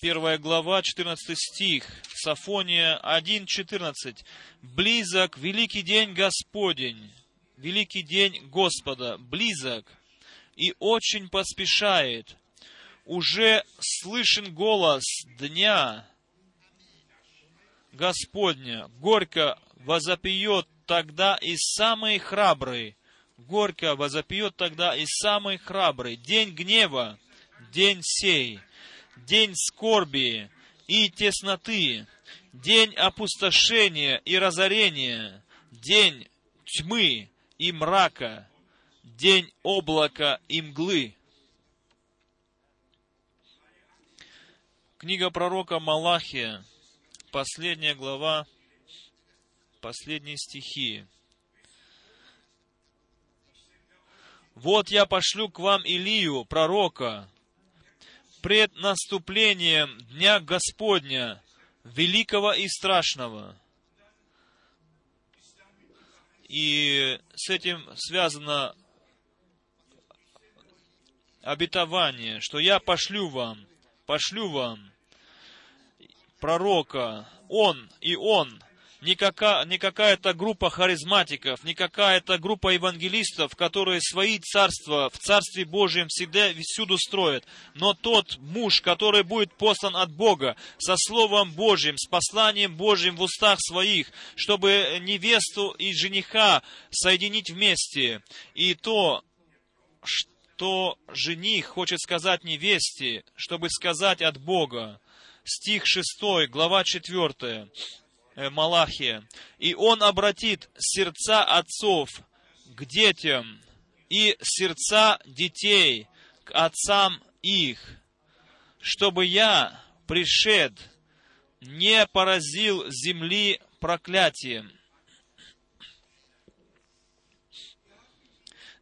первая глава, 14 стих, Сафония 1.14. «Близок великий день Господень, великий день Господа, близок, и очень поспешает. Уже слышен голос дня Господня, горько возопьет тогда и самый храбрый, горько возопьет тогда и самый храбрый. День гнева, день сей, день скорби и тесноты, день опустошения и разорения, день тьмы и мрака, день облака и мглы. Книга пророка Малахия, последняя глава, последние стихи. «Вот я пошлю к вам Илию, пророка, пред наступлением Дня Господня, великого и страшного». И с этим связано обетование, что я пошлю вам, пошлю вам пророка, он и он, не, какая, не какая-то группа харизматиков, не какая-то группа евангелистов, которые свои царства в Царстве Божьем всегда всюду строят, но тот муж, который будет послан от Бога со Словом Божьим, с посланием Божьим в устах своих, чтобы невесту и жениха соединить вместе, и то, что жених хочет сказать невесте, чтобы сказать от Бога. Стих 6, глава 4. Э, Малахия. «И он обратит сердца отцов к детям и сердца детей к отцам их, чтобы я, пришед, не поразил земли проклятием».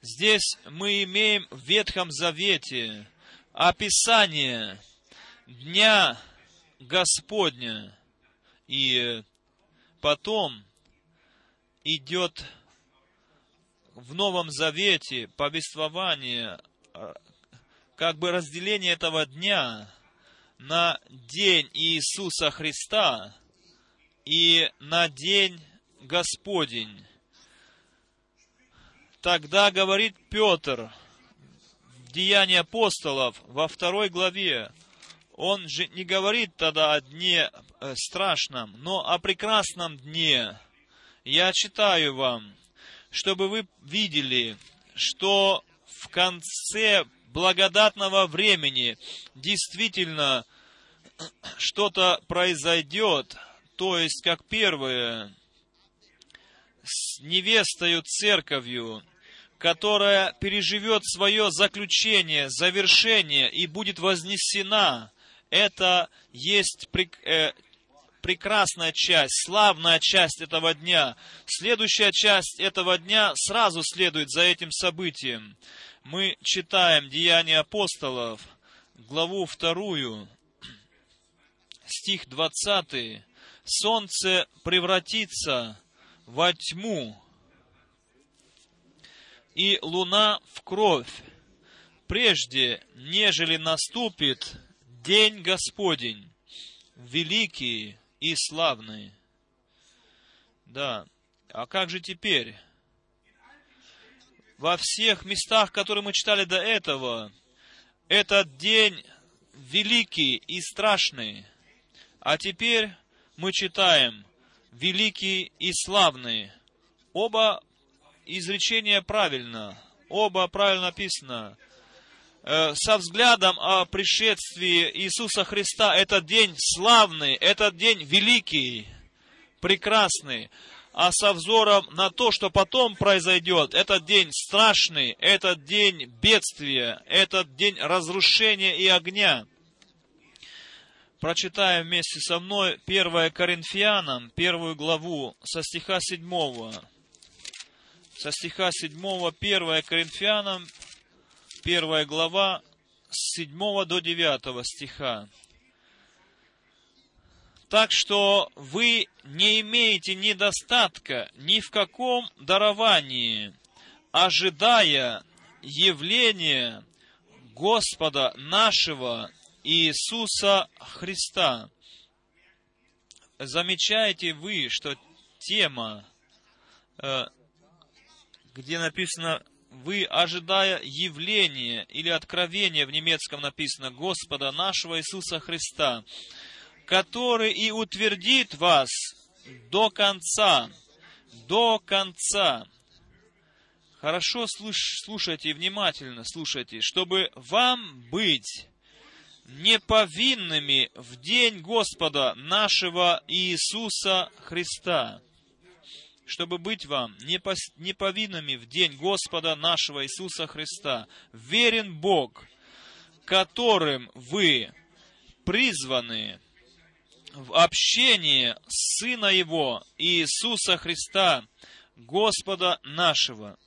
Здесь мы имеем в Ветхом Завете описание Дня Господня. И Потом идет в Новом Завете повествование как бы разделение этого дня на день Иисуса Христа и на день Господень. Тогда говорит Петр в Деянии апостолов во второй главе, он же не говорит тогда о дне страшном, но о прекрасном дне. Я читаю вам, чтобы вы видели, что в конце благодатного времени действительно что-то произойдет, то есть, как первое, с невестою церковью, которая переживет свое заключение, завершение и будет вознесена это есть э, прекрасная часть, славная часть этого дня. Следующая часть этого дня сразу следует за этим событием. Мы читаем Деяния апостолов, главу вторую, стих 20. Солнце превратится во тьму, и луна в кровь, прежде нежели наступит день Господень, великий и славный. Да, а как же теперь? Во всех местах, которые мы читали до этого, этот день великий и страшный. А теперь мы читаем великий и славный. Оба изречения правильно, оба правильно написано. Э, со взглядом о пришествии Иисуса Христа этот день славный, этот день великий, прекрасный, а со взором на то, что потом произойдет, этот день страшный, этот день бедствия, этот день разрушения и огня. Прочитаем вместе со мной 1 Коринфянам, первую главу, со стиха 7. Со стиха 7, 1 Коринфянам, первая глава, с 7 до 9 стиха. Так что вы не имеете недостатка ни в каком даровании, ожидая явления Господа нашего Иисуса Христа. Замечаете вы, что тема, э, где написано вы, ожидая явления или откровения, в немецком написано, Господа нашего Иисуса Христа, который и утвердит вас до конца, до конца. Хорошо слушайте, внимательно слушайте, чтобы вам быть неповинными в день Господа нашего Иисуса Христа чтобы быть вам неповинными в день Господа нашего Иисуса Христа. Верен Бог, которым вы призваны в общение Сына Его, Иисуса Христа, Господа нашего.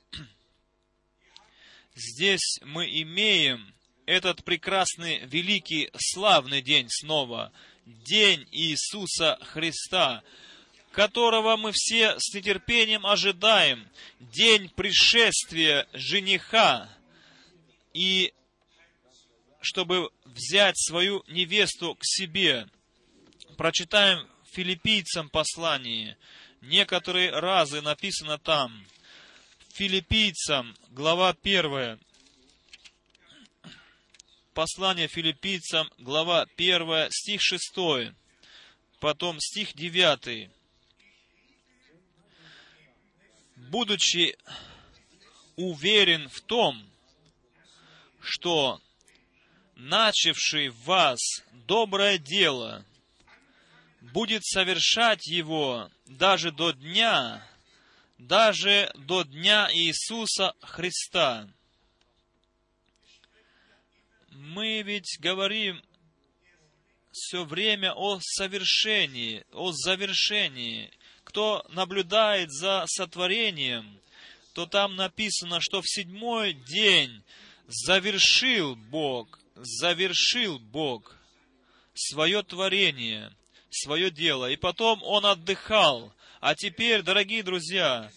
Здесь мы имеем этот прекрасный, великий, славный день снова, День Иисуса Христа, которого мы все с нетерпением ожидаем, день пришествия жениха, и чтобы взять свою невесту к себе. Прочитаем филиппийцам послание. Некоторые разы написано там. Филиппийцам, глава 1. Послание филиппийцам, глава 1, стих 6. Потом стих 9 будучи уверен в том, что начавший в вас доброе дело будет совершать его даже до дня, даже до дня Иисуса Христа. Мы ведь говорим все время о совершении, о завершении кто наблюдает за сотворением, то там написано, что в седьмой день завершил Бог, завершил Бог свое творение, свое дело, и потом Он отдыхал. А теперь, дорогие друзья,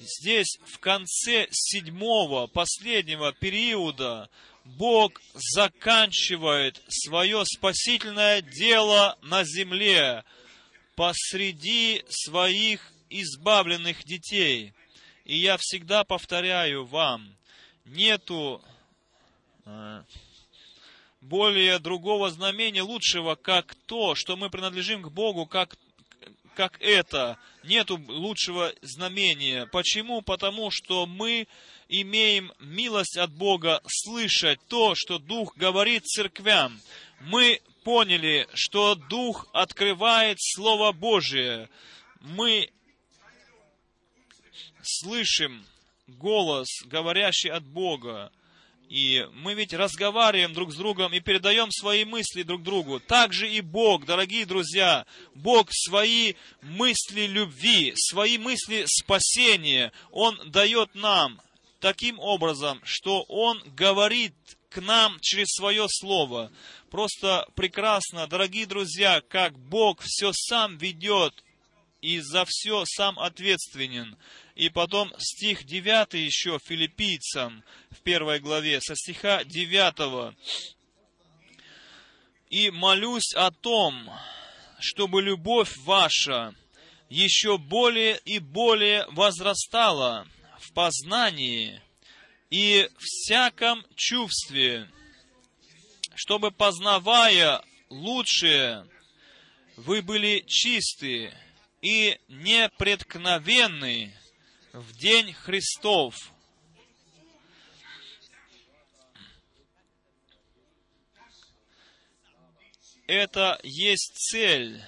Здесь в конце седьмого, последнего периода Бог заканчивает свое спасительное дело на земле посреди своих избавленных детей. И я всегда повторяю вам, нету э, более другого знамения лучшего, как то, что мы принадлежим к Богу, как, как это. Нету лучшего знамения. Почему? Потому что мы имеем милость от Бога слышать то, что Дух говорит церквям. Мы поняли, что Дух открывает Слово Божие. Мы слышим голос, говорящий от Бога. И мы ведь разговариваем друг с другом и передаем свои мысли друг другу. Так же и Бог, дорогие друзья, Бог свои мысли любви, свои мысли спасения, Он дает нам таким образом, что Он говорит к нам через свое слово. Просто прекрасно, дорогие друзья, как Бог все сам ведет и за все сам ответственен. И потом стих 9 еще филиппийцам в первой главе, со стиха 9. «И молюсь о том, чтобы любовь ваша еще более и более возрастала в познании и всяком чувстве, чтобы, познавая лучшее, вы были чисты и непреткновенны в день Христов. Это есть цель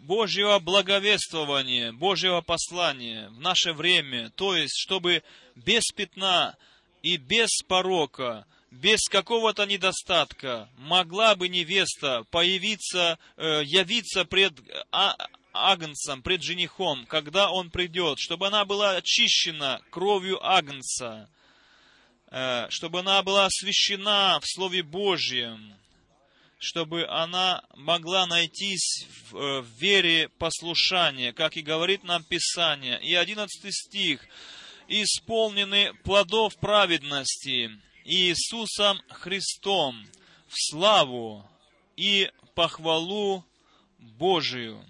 Божьего благовествования, Божьего послания в наше время, то есть, чтобы без пятна и без порока, без какого-то недостатка могла бы невеста появиться, э, явиться пред а, агнцем, пред женихом, когда он придет, чтобы она была очищена кровью агнца, э, чтобы она была освящена в Слове Божьем, чтобы она могла найтись в, э, вере послушания, как и говорит нам Писание. И одиннадцатый стих. «Исполнены плодов праведности Иисусом Христом в славу и похвалу Божию».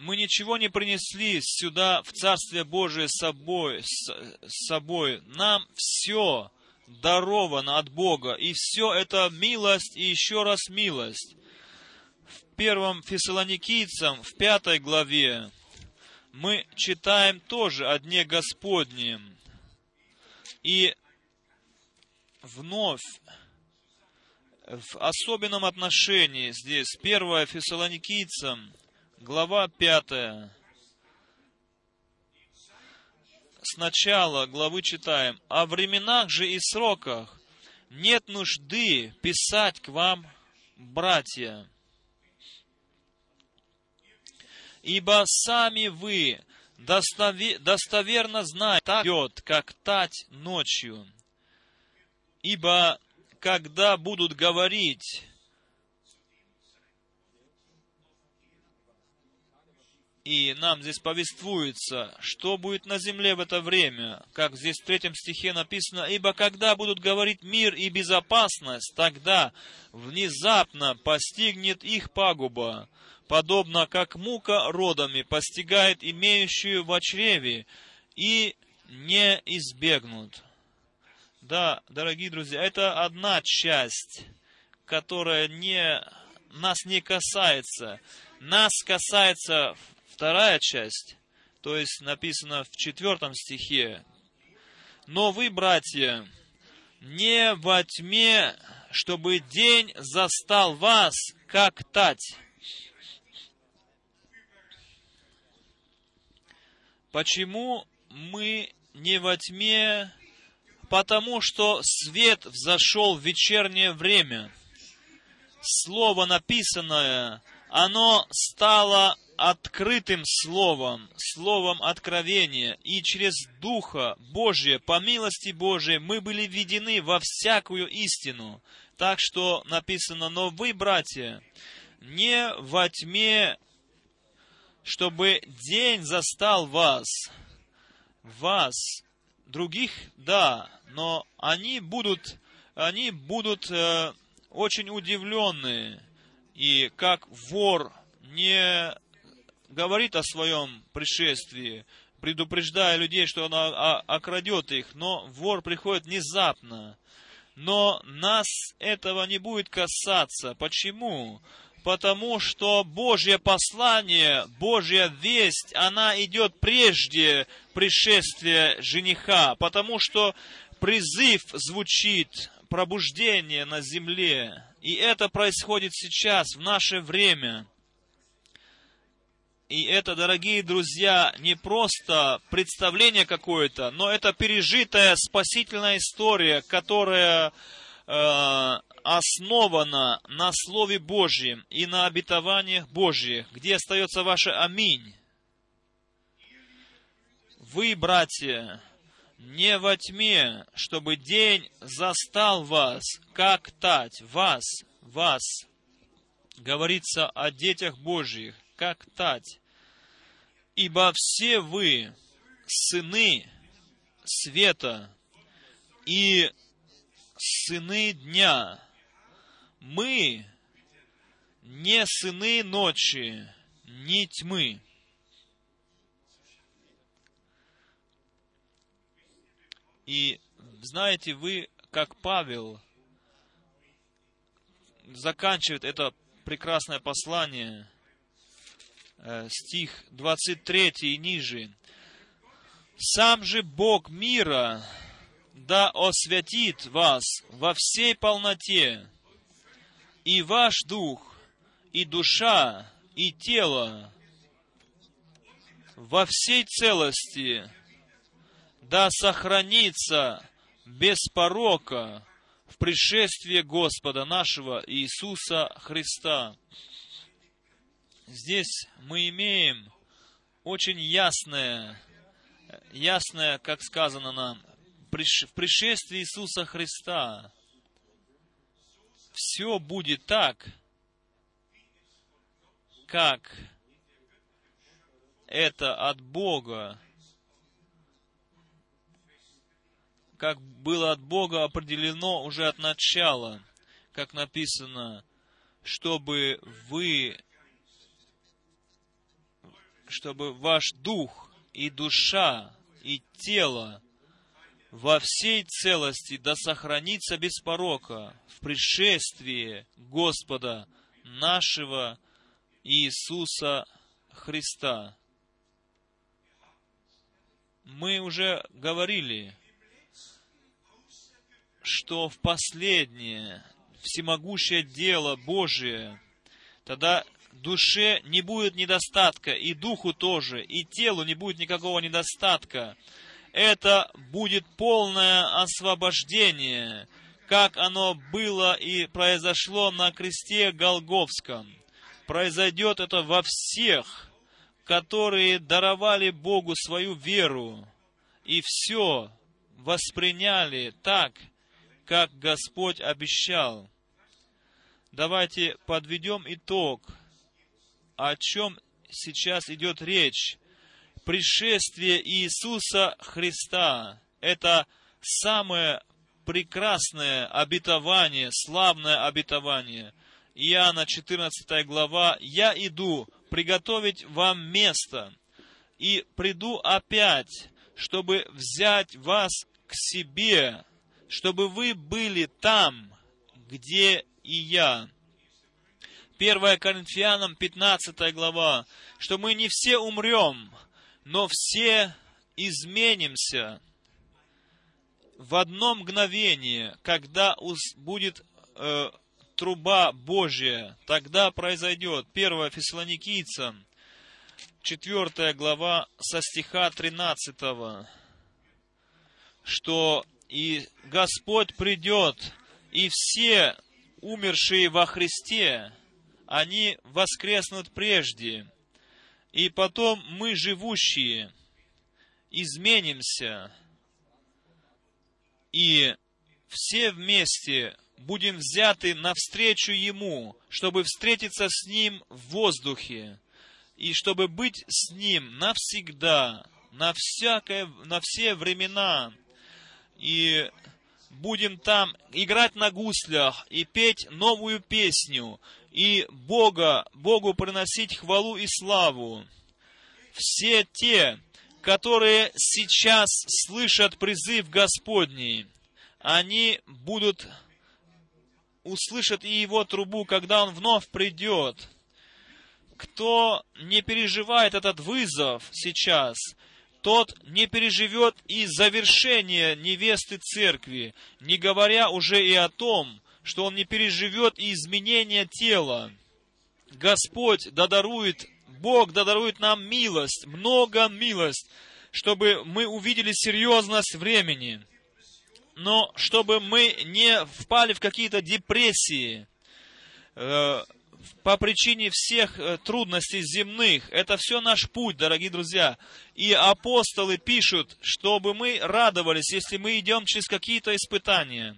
мы ничего не принесли сюда, в Царствие Божие, с собой. С собой. Нам все даровано от Бога, и все это милость и еще раз милость. В первом Фессалоникийцам, в пятой главе, мы читаем тоже о Дне Господнем. И вновь в особенном отношении здесь, первое Фессалоникийцам, глава пятая, с начала главы читаем, «О временах же и сроках нет нужды писать к вам, братья, ибо сами вы достоверно знаете, так идет, как тать ночью. Ибо когда будут говорить И нам здесь повествуется, что будет на земле в это время, как здесь в третьем стихе написано, «Ибо когда будут говорить мир и безопасность, тогда внезапно постигнет их пагуба, подобно как мука родами постигает имеющую в чреве, и не избегнут». Да, дорогие друзья, это одна часть, которая не, нас не касается. Нас касается вторая часть, то есть написано в четвертом стихе, «Но вы, братья, не во тьме, чтобы день застал вас, как тать». Почему мы не во тьме? Потому что свет взошел в вечернее время. Слово написанное, оно стало открытым словом, словом откровения, и через Духа Божия, по милости Божией, мы были введены во всякую истину. Так что написано, но вы, братья, не во тьме, чтобы день застал вас, вас, других, да, но они будут, они будут э, очень удивлены, и как вор не говорит о своем пришествии, предупреждая людей, что он окрадет их, но вор приходит внезапно. Но нас этого не будет касаться. Почему? Потому что Божье послание, Божья весть, она идет прежде пришествия жениха. Потому что призыв звучит, пробуждение на земле. И это происходит сейчас, в наше время. И это, дорогие друзья, не просто представление какое-то, но это пережитая спасительная история, которая э, основана на Слове Божьем и на обетованиях Божьих, где остается ваше аминь. Вы, братья, не во тьме, чтобы день застал вас, как тать, вас, вас. Говорится о детях Божьих, как тать. Ибо все вы сыны света и сыны дня. Мы не сыны ночи, ни тьмы. И знаете, вы, как Павел, заканчивает это прекрасное послание – Э, стих 23 и ниже. «Сам же Бог мира да освятит вас во всей полноте, и ваш дух, и душа, и тело во всей целости да сохранится без порока в пришествии Господа нашего Иисуса Христа. Здесь мы имеем очень ясное, ясное, как сказано нам, в пришествии Иисуса Христа все будет так, как это от Бога, как было от Бога определено уже от начала, как написано, чтобы вы чтобы ваш дух и душа и тело во всей целости да сохранится без порока в пришествии Господа нашего Иисуса Христа. Мы уже говорили, что в последнее всемогущее дело Божие, тогда душе не будет недостатка, и духу тоже, и телу не будет никакого недостатка. Это будет полное освобождение, как оно было и произошло на кресте Голговском. Произойдет это во всех, которые даровали Богу свою веру, и все восприняли так, как Господь обещал. Давайте подведем итог – о чем сейчас идет речь. Пришествие Иисуса Христа – это самое прекрасное обетование, славное обетование. Иоанна 14 глава «Я иду приготовить вам место, и приду опять, чтобы взять вас к себе, чтобы вы были там, где и я». 1 Коринфянам 15 глава, что мы не все умрем, но все изменимся в одно мгновение, когда будет э, труба Божья, тогда произойдет. 1 Фессалоникийцам, 4 глава, со стиха 13, что и Господь придет, и все умершие во Христе, они воскреснут прежде, и потом мы, живущие, изменимся, и все вместе будем взяты навстречу Ему, чтобы встретиться с Ним в воздухе. и чтобы быть с Ним навсегда, на, всякое, на все времена. И будем там играть на гуслях и петь новую песню, и Бога, Богу приносить хвалу и славу. Все те, которые сейчас слышат призыв Господний, они будут услышат и его трубу, когда он вновь придет. Кто не переживает этот вызов сейчас, тот не переживет и завершение невесты церкви, не говоря уже и о том, что он не переживет и изменения тела. Господь додарует, Бог додарует нам милость, много милость, чтобы мы увидели серьезность времени. Но чтобы мы не впали в какие-то депрессии, э, по причине всех э, трудностей земных. Это все наш путь, дорогие друзья. И апостолы пишут, чтобы мы радовались, если мы идем через какие-то испытания.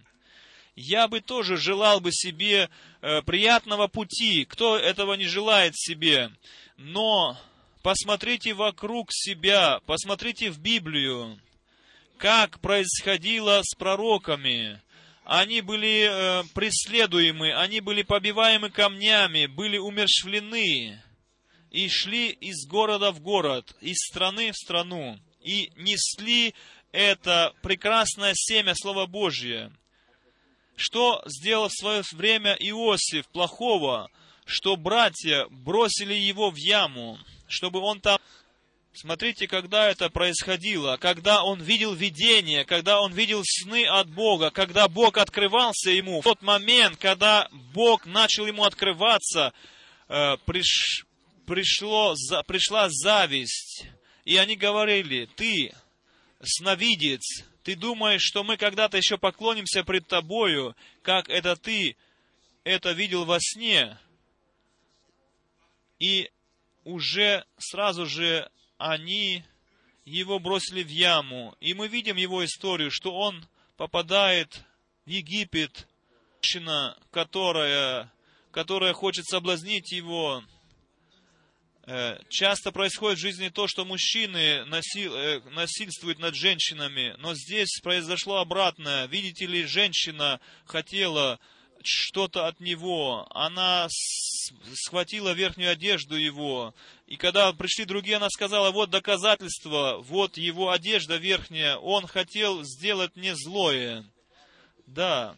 Я бы тоже желал бы себе э, приятного пути. Кто этого не желает себе? Но посмотрите вокруг себя, посмотрите в Библию, как происходило с пророками они были э, преследуемы, они были побиваемы камнями, были умершвлены и шли из города в город, из страны в страну, и несли это прекрасное семя Слова Божье. Что сделал в свое время Иосиф плохого, что братья бросили его в яму, чтобы он там Смотрите, когда это происходило, когда он видел видение, когда он видел сны от Бога, когда Бог открывался ему. В тот момент, когда Бог начал ему открываться, э, приш, пришло, за, пришла зависть. И они говорили, ты сновидец, ты думаешь, что мы когда-то еще поклонимся пред тобою, как это ты это видел во сне. И уже сразу же они его бросили в яму. И мы видим его историю, что он попадает в Египет, женщина, которая, которая хочет соблазнить его. Э, часто происходит в жизни то, что мужчины насил, э, насильствуют над женщинами, но здесь произошло обратное. Видите ли, женщина хотела что-то от него. Она схватила верхнюю одежду его. И когда пришли другие, она сказала, вот доказательство, вот его одежда верхняя, он хотел сделать мне злое. Да.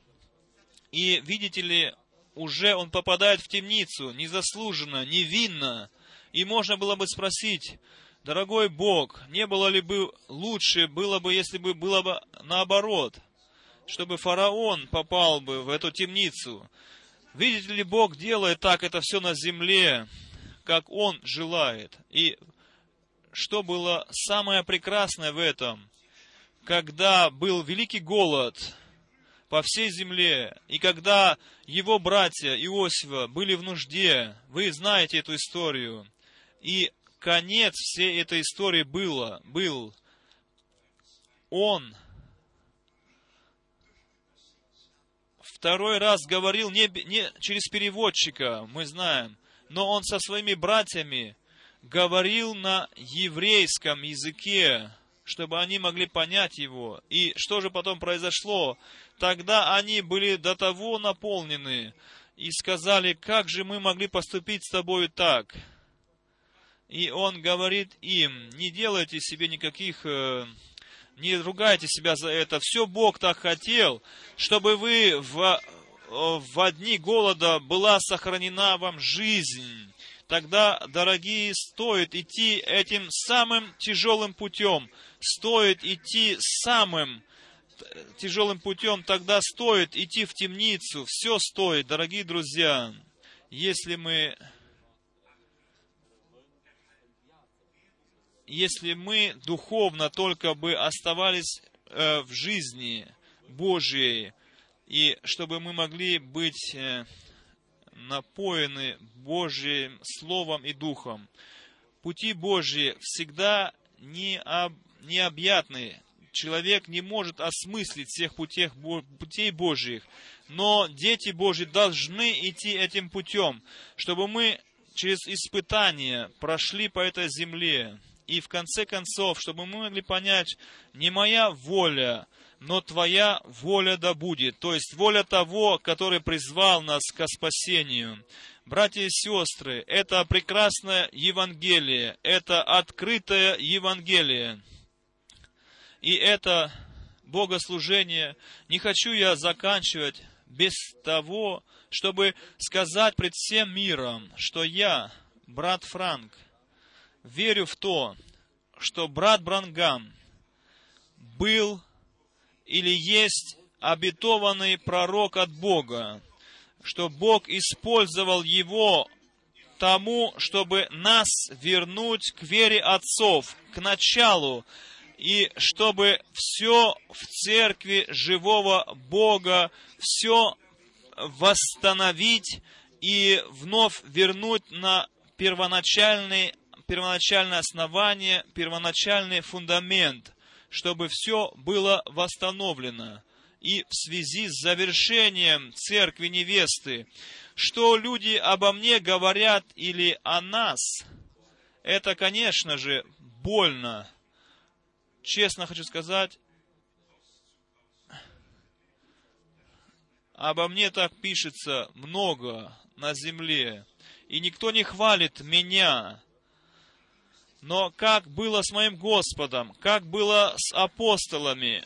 И видите ли, уже он попадает в темницу, незаслуженно, невинно. И можно было бы спросить, дорогой Бог, не было ли бы лучше, было бы, если бы было бы наоборот – чтобы фараон попал бы в эту темницу. Видите ли, Бог делает так это все на земле, как Он желает. И что было самое прекрасное в этом, когда был великий голод по всей земле, и когда его братья Иосифа были в нужде, вы знаете эту историю, и конец всей этой истории было, был, он второй раз говорил не, не через переводчика, мы знаем, но он со своими братьями говорил на еврейском языке, чтобы они могли понять его. И что же потом произошло? Тогда они были до того наполнены и сказали, как же мы могли поступить с тобою так? И он говорит им, не делайте себе никаких э, не ругайте себя за это. Все Бог так хотел, чтобы вы в, в дни голода была сохранена вам жизнь. Тогда, дорогие, стоит идти этим самым тяжелым путем. Стоит идти самым тяжелым путем, тогда стоит идти в темницу. Все стоит, дорогие друзья. Если мы если мы духовно только бы оставались э, в жизни Божьей, и чтобы мы могли быть э, напоены Божьим Словом и Духом. Пути Божьи всегда необ, необъятны. Человек не может осмыслить всех путей, путей Божьих. Но дети Божьи должны идти этим путем, чтобы мы через испытания прошли по этой земле. И в конце концов, чтобы мы могли понять, не моя воля, но Твоя воля да будет. То есть воля того, который призвал нас к спасению. Братья и сестры, это прекрасное Евангелие, это открытое Евангелие. И это богослужение не хочу я заканчивать без того, чтобы сказать пред всем миром, что я, брат Франк, верю в то, что брат Брангам был или есть обетованный пророк от Бога, что Бог использовал его тому, чтобы нас вернуть к вере отцов, к началу, и чтобы все в церкви живого Бога, все восстановить и вновь вернуть на первоначальный, первоначальное основание, первоначальный фундамент, чтобы все было восстановлено. И в связи с завершением церкви невесты, что люди обо мне говорят или о нас, это, конечно же, больно. Честно хочу сказать, Обо мне так пишется много на земле, и никто не хвалит меня. Но как было с моим Господом, как было с апостолами,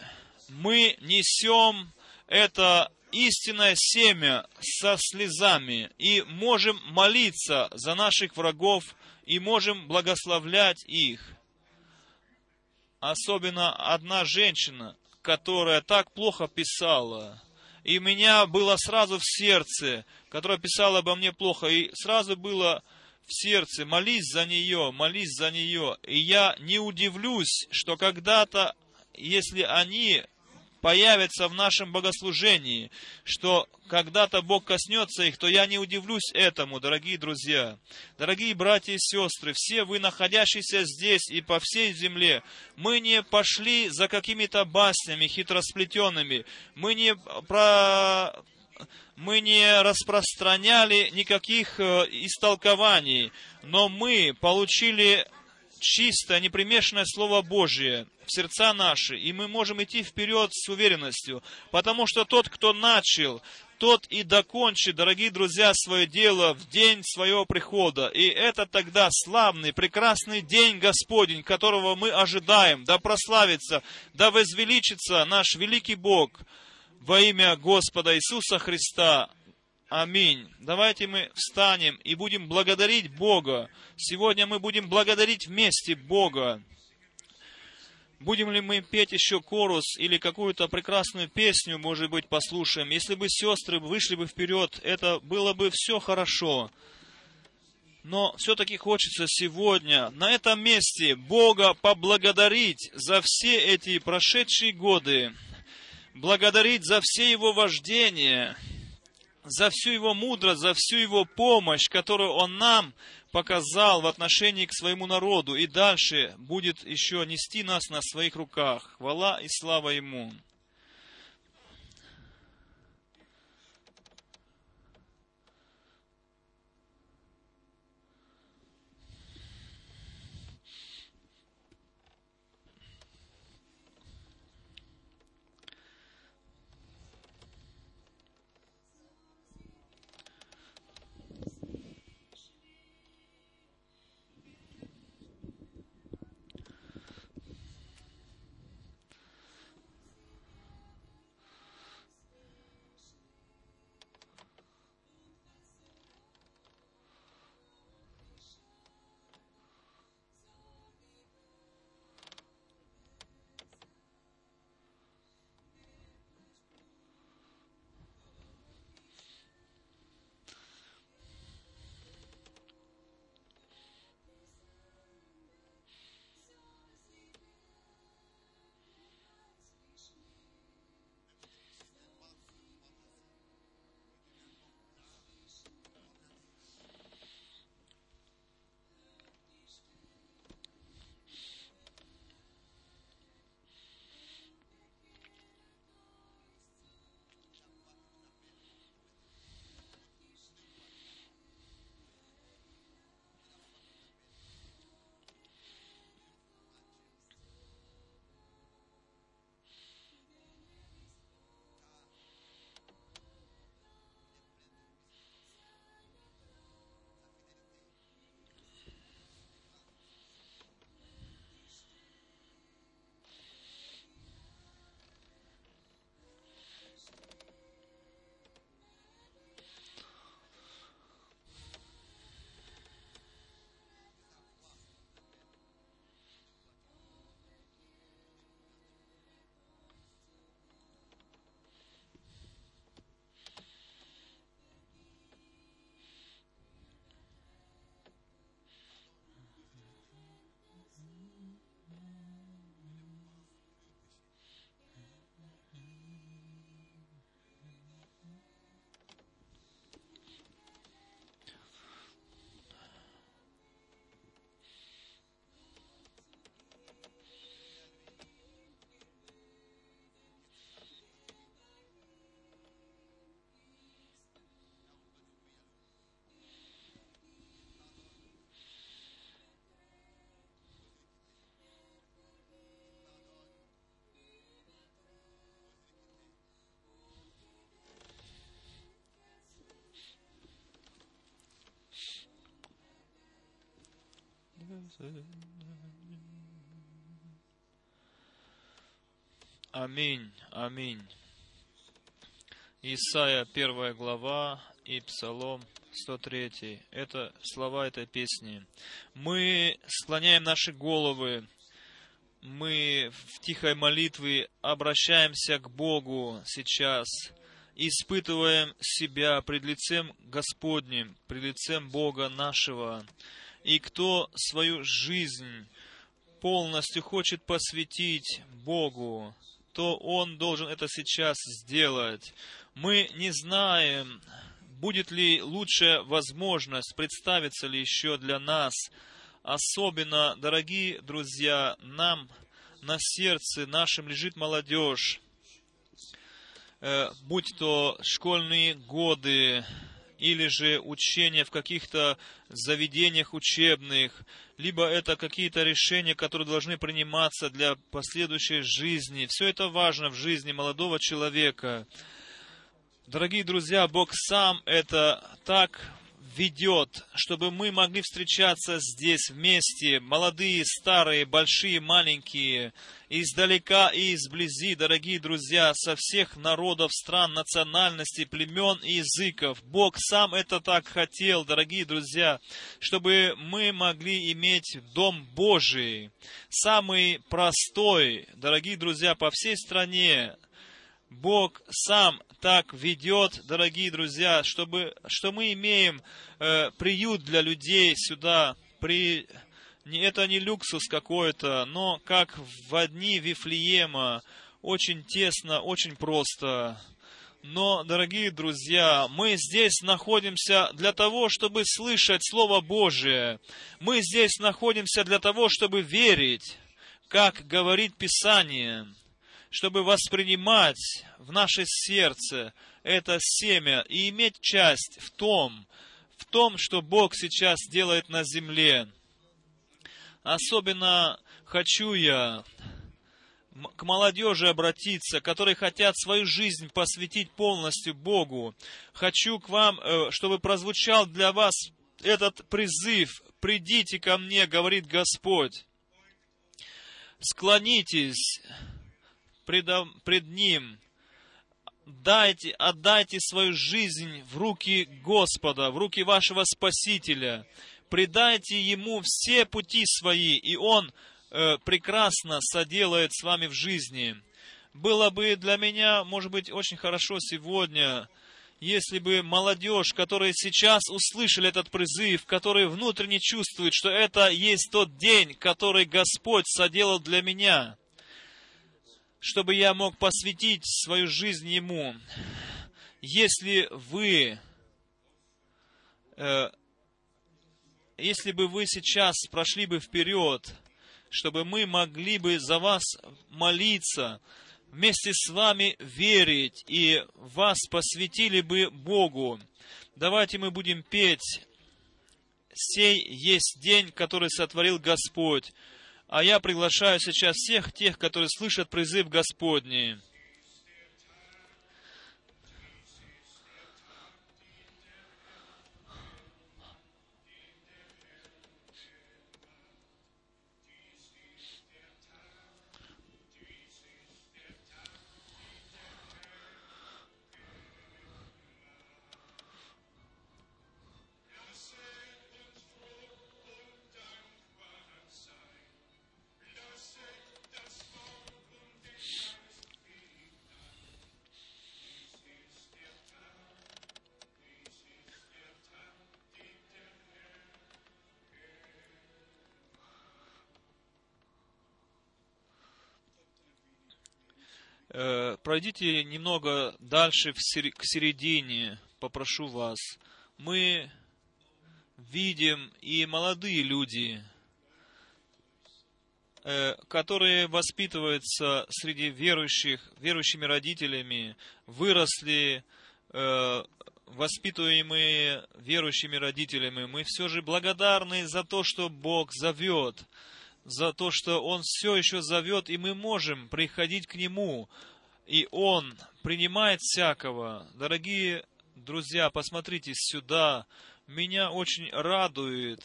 мы несем это истинное семя со слезами и можем молиться за наших врагов и можем благословлять их. Особенно одна женщина, которая так плохо писала, и меня было сразу в сердце, которая писала обо мне плохо, и сразу было в сердце, молись за нее, молись за нее. И я не удивлюсь, что когда-то, если они появятся в нашем богослужении, что когда-то Бог коснется их, то я не удивлюсь этому, дорогие друзья. Дорогие братья и сестры, все вы, находящиеся здесь и по всей земле, мы не пошли за какими-то баснями хитросплетенными, мы не про мы не распространяли никаких э, истолкований, но мы получили чистое, непримешанное Слово Божие в сердца наши, и мы можем идти вперед с уверенностью, потому что тот, кто начал, тот и докончит, дорогие друзья, свое дело в день своего прихода. И это тогда славный, прекрасный день Господень, которого мы ожидаем. Да прославится, да возвеличится наш великий Бог во имя Господа Иисуса Христа. Аминь. Давайте мы встанем и будем благодарить Бога. Сегодня мы будем благодарить вместе Бога. Будем ли мы петь еще корус или какую-то прекрасную песню, может быть, послушаем? Если бы сестры вышли бы вперед, это было бы все хорошо. Но все-таки хочется сегодня на этом месте Бога поблагодарить за все эти прошедшие годы, благодарить за все Его вождения, за всю Его мудрость, за всю Его помощь, которую Он нам показал в отношении к своему народу, и дальше будет еще нести нас на своих руках. Хвала и слава Ему. Аминь, аминь. Исайя, первая глава и Псалом 103. Это слова этой песни. Мы склоняем наши головы, мы в тихой молитве обращаемся к Богу сейчас, испытываем себя пред лицем Господним, пред лицем Бога нашего. И кто свою жизнь полностью хочет посвятить Богу, то он должен это сейчас сделать. Мы не знаем, будет ли лучшая возможность, представится ли еще для нас. Особенно, дорогие друзья, нам на сердце нашем лежит молодежь, э, будь то школьные годы, или же учения в каких-то заведениях учебных, либо это какие-то решения, которые должны приниматься для последующей жизни. Все это важно в жизни молодого человека. Дорогие друзья, Бог сам это так ведет, чтобы мы могли встречаться здесь вместе, молодые, старые, большие, маленькие, издалека и изблизи, дорогие друзья, со всех народов, стран, национальностей, племен и языков. Бог сам это так хотел, дорогие друзья, чтобы мы могли иметь Дом Божий, самый простой, дорогие друзья, по всей стране, Бог сам так ведет, дорогие друзья, чтобы, что мы имеем э, приют для людей сюда. При, это не люксус какой-то, но как в дни Вифлеема, очень тесно, очень просто. Но, дорогие друзья, мы здесь находимся для того, чтобы слышать Слово Божие. Мы здесь находимся для того, чтобы верить, как говорит Писание чтобы воспринимать в наше сердце это семя и иметь часть в том, в том, что Бог сейчас делает на земле. Особенно хочу я к молодежи обратиться, которые хотят свою жизнь посвятить полностью Богу. Хочу к вам, э, чтобы прозвучал для вас этот призыв «Придите ко мне», говорит Господь. Склонитесь пред, пред Ним. Дайте, отдайте свою жизнь в руки Господа, в руки вашего Спасителя. Предайте Ему все пути свои, и Он э, прекрасно соделает с вами в жизни. Было бы для меня, может быть, очень хорошо сегодня, если бы молодежь, которые сейчас услышали этот призыв, которые внутренне чувствуют, что это есть тот день, который Господь соделал для меня, чтобы я мог посвятить свою жизнь Ему. Если вы, э, если бы вы сейчас прошли бы вперед, чтобы мы могли бы за вас молиться, вместе с вами верить и вас посвятили бы Богу. Давайте мы будем петь «Сей есть день, который сотворил Господь». А я приглашаю сейчас всех тех, которые слышат призыв Господний. Пройдите немного дальше к середине, попрошу вас. Мы видим и молодые люди, э, которые воспитываются среди верующих, верующими родителями, выросли, э, воспитываемые верующими родителями. Мы все же благодарны за то, что Бог зовет за то, что Он все еще зовет, и мы можем приходить к Нему, и Он принимает всякого. Дорогие друзья, посмотрите сюда. Меня очень радует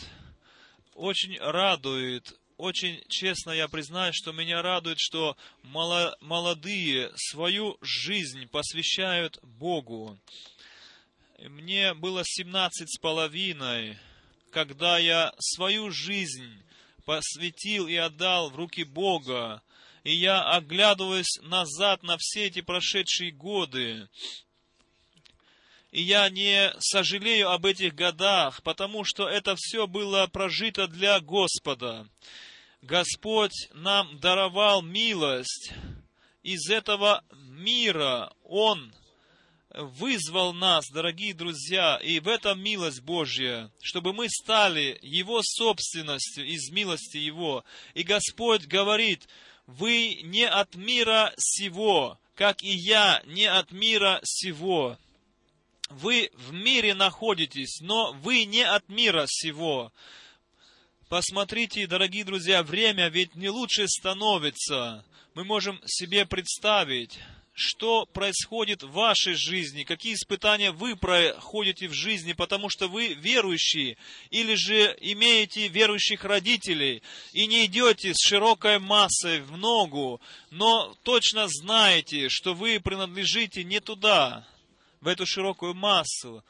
очень радует, очень честно я признаюсь, что меня радует, что молодые свою жизнь посвящают Богу. Мне было семнадцать с половиной, когда я свою жизнь посвятил и отдал в руки Бога, и я оглядываюсь назад на все эти прошедшие годы, и я не сожалею об этих годах, потому что это все было прожито для Господа. Господь нам даровал милость. Из этого мира Он вызвал нас, дорогие друзья, и в этом милость Божья, чтобы мы стали Его собственностью из милости Его. И Господь говорит, вы не от мира сего, как и я не от мира сего вы в мире находитесь, но вы не от мира сего. Посмотрите, дорогие друзья, время ведь не лучше становится. Мы можем себе представить, что происходит в вашей жизни, какие испытания вы проходите в жизни, потому что вы верующие, или же имеете верующих родителей, и не идете с широкой массой в ногу, но точно знаете, что вы принадлежите не туда в эту широкую массу.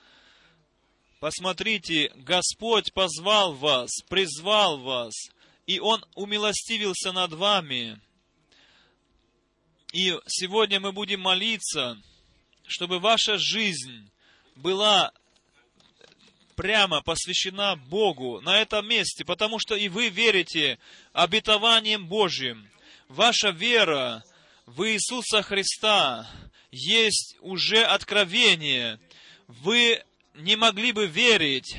Посмотрите, Господь позвал вас, призвал вас, и Он умилостивился над вами. И сегодня мы будем молиться, чтобы ваша жизнь была прямо посвящена Богу на этом месте, потому что и вы верите обетованием Божьим. Ваша вера в Иисуса Христа, есть уже откровение. Вы не могли бы верить,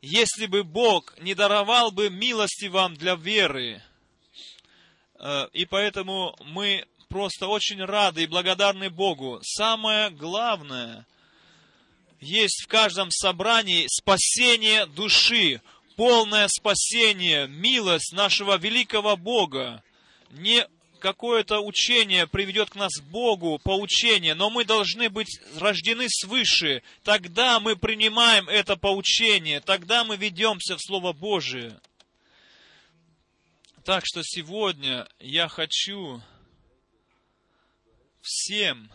если бы Бог не даровал бы милости вам для веры. Э, и поэтому мы просто очень рады и благодарны Богу. Самое главное, есть в каждом собрании спасение души, полное спасение, милость нашего великого Бога. Не какое-то учение приведет к нас к Богу, поучение, но мы должны быть рождены свыше. Тогда мы принимаем это поучение, тогда мы ведемся в Слово Божие. Так что сегодня я хочу всем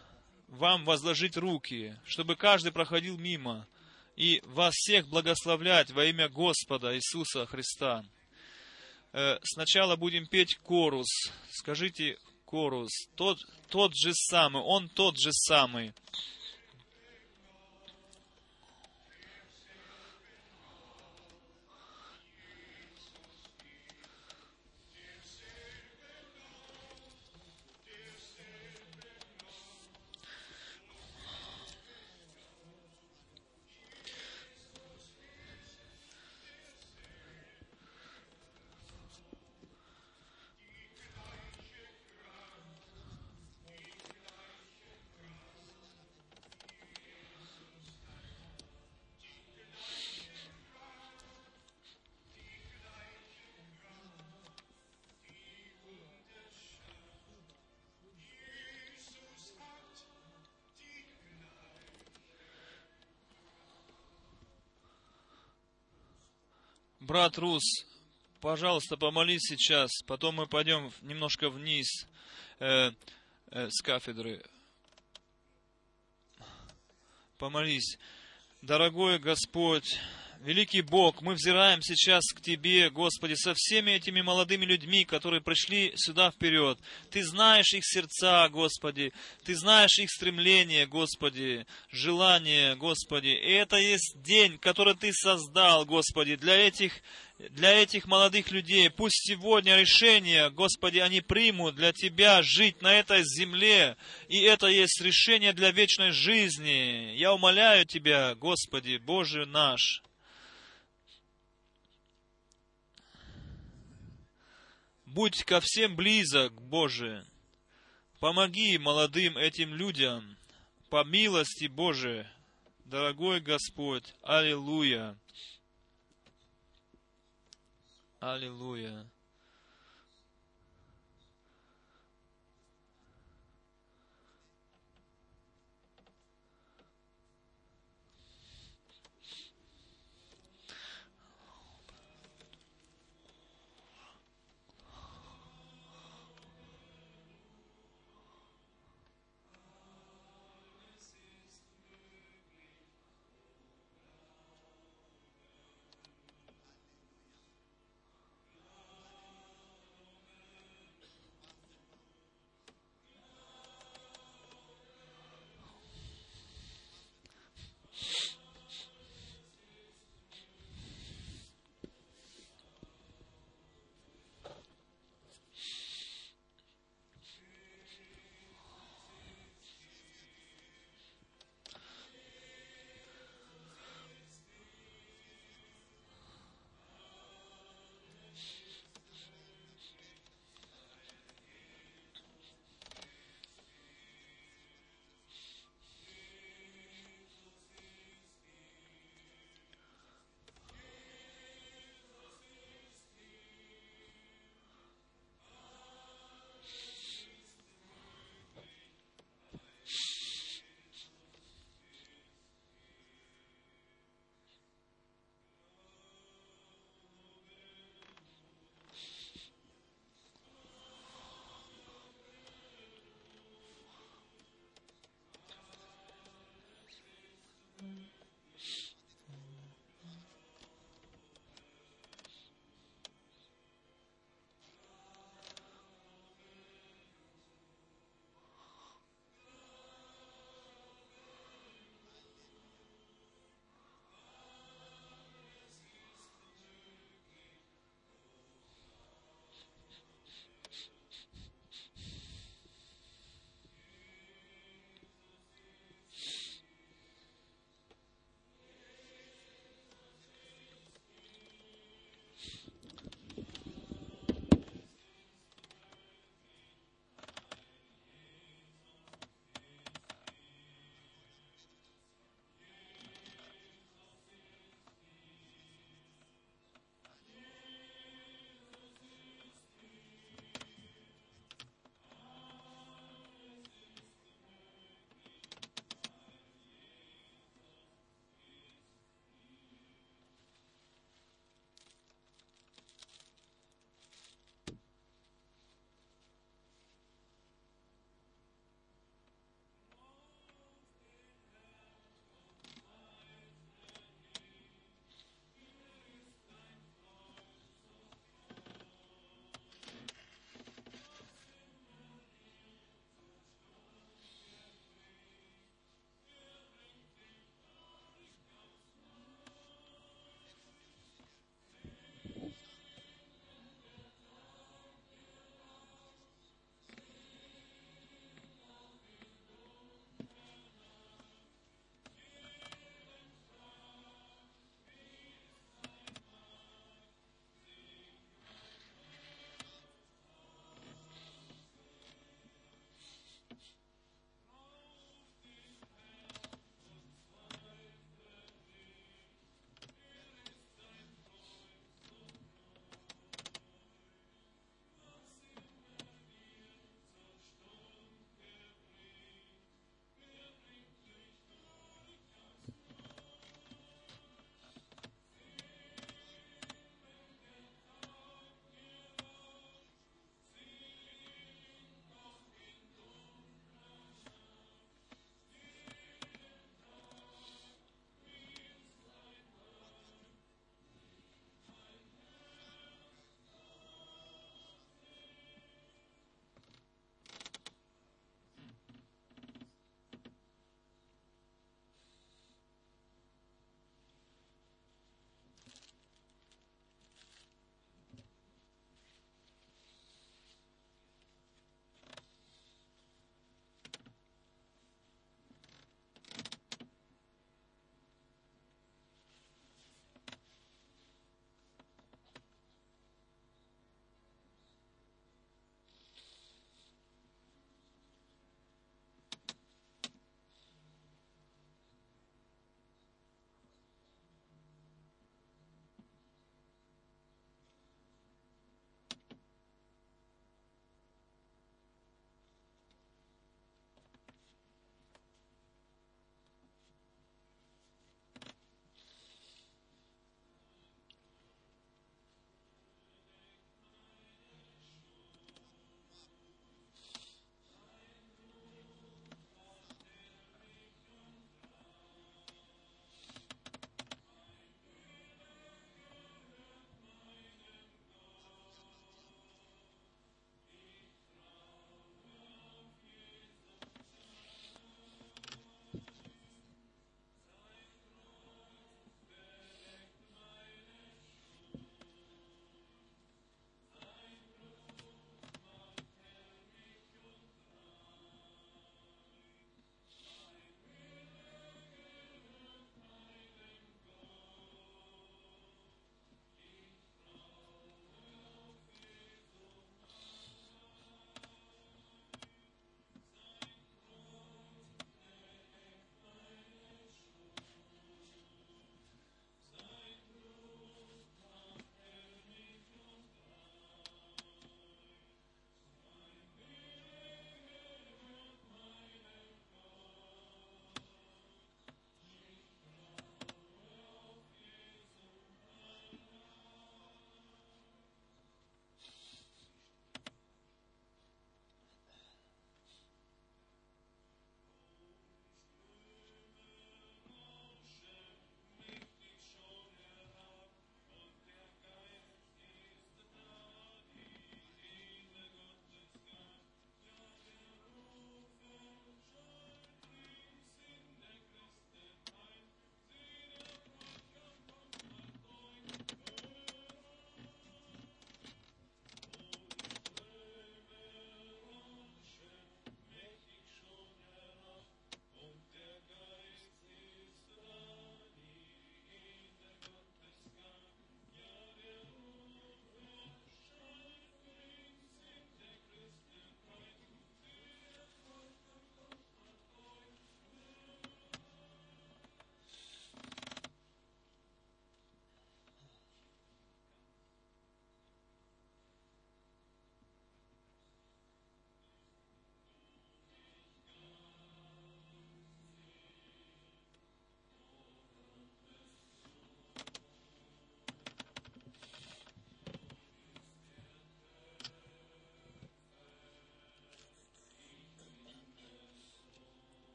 вам возложить руки, чтобы каждый проходил мимо, и вас всех благословлять во имя Господа Иисуса Христа. Э, сначала будем петь корус. Скажите корус. Тот, тот же самый, он тот же самый. Брат Рус, пожалуйста, помолись сейчас, потом мы пойдем немножко вниз э, э, с кафедры. Помолись. Дорогой Господь, Великий Бог, мы взираем сейчас к Тебе, Господи, со всеми этими молодыми людьми, которые пришли сюда вперед. Ты знаешь их сердца, Господи, Ты знаешь их стремления, Господи, желания, Господи. И это есть день, который Ты создал, Господи, для этих для этих молодых людей. Пусть сегодня решение, Господи, они примут для Тебя жить на этой земле. И это есть решение для вечной жизни. Я умоляю Тебя, Господи, Боже наш, Будь ко всем близок, Боже. Помоги молодым этим людям по милости Божией, дорогой Господь. Аллилуйя. Аллилуйя.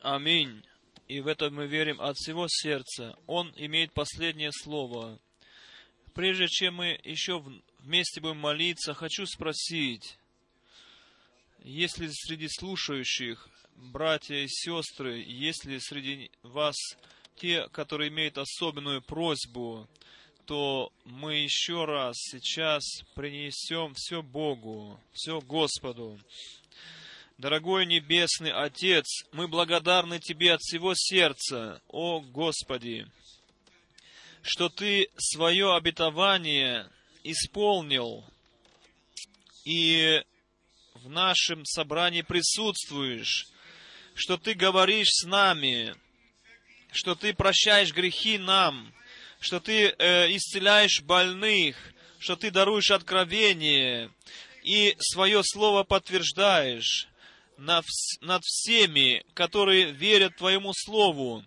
Аминь. И в это мы верим от всего сердца. Он имеет последнее слово. Прежде чем мы еще вместе будем молиться, хочу спросить, есть ли среди слушающих братья и сестры, есть ли среди вас те, которые имеют особенную просьбу, то мы еще раз сейчас принесем все Богу, все Господу. Дорогой Небесный Отец, мы благодарны Тебе от всего сердца, о Господи, что Ты свое обетование исполнил и в нашем собрании присутствуешь, что Ты говоришь с нами, что Ты прощаешь грехи нам, что Ты э, исцеляешь больных, что Ты даруешь откровение и свое слово подтверждаешь над, всеми, которые верят Твоему Слову.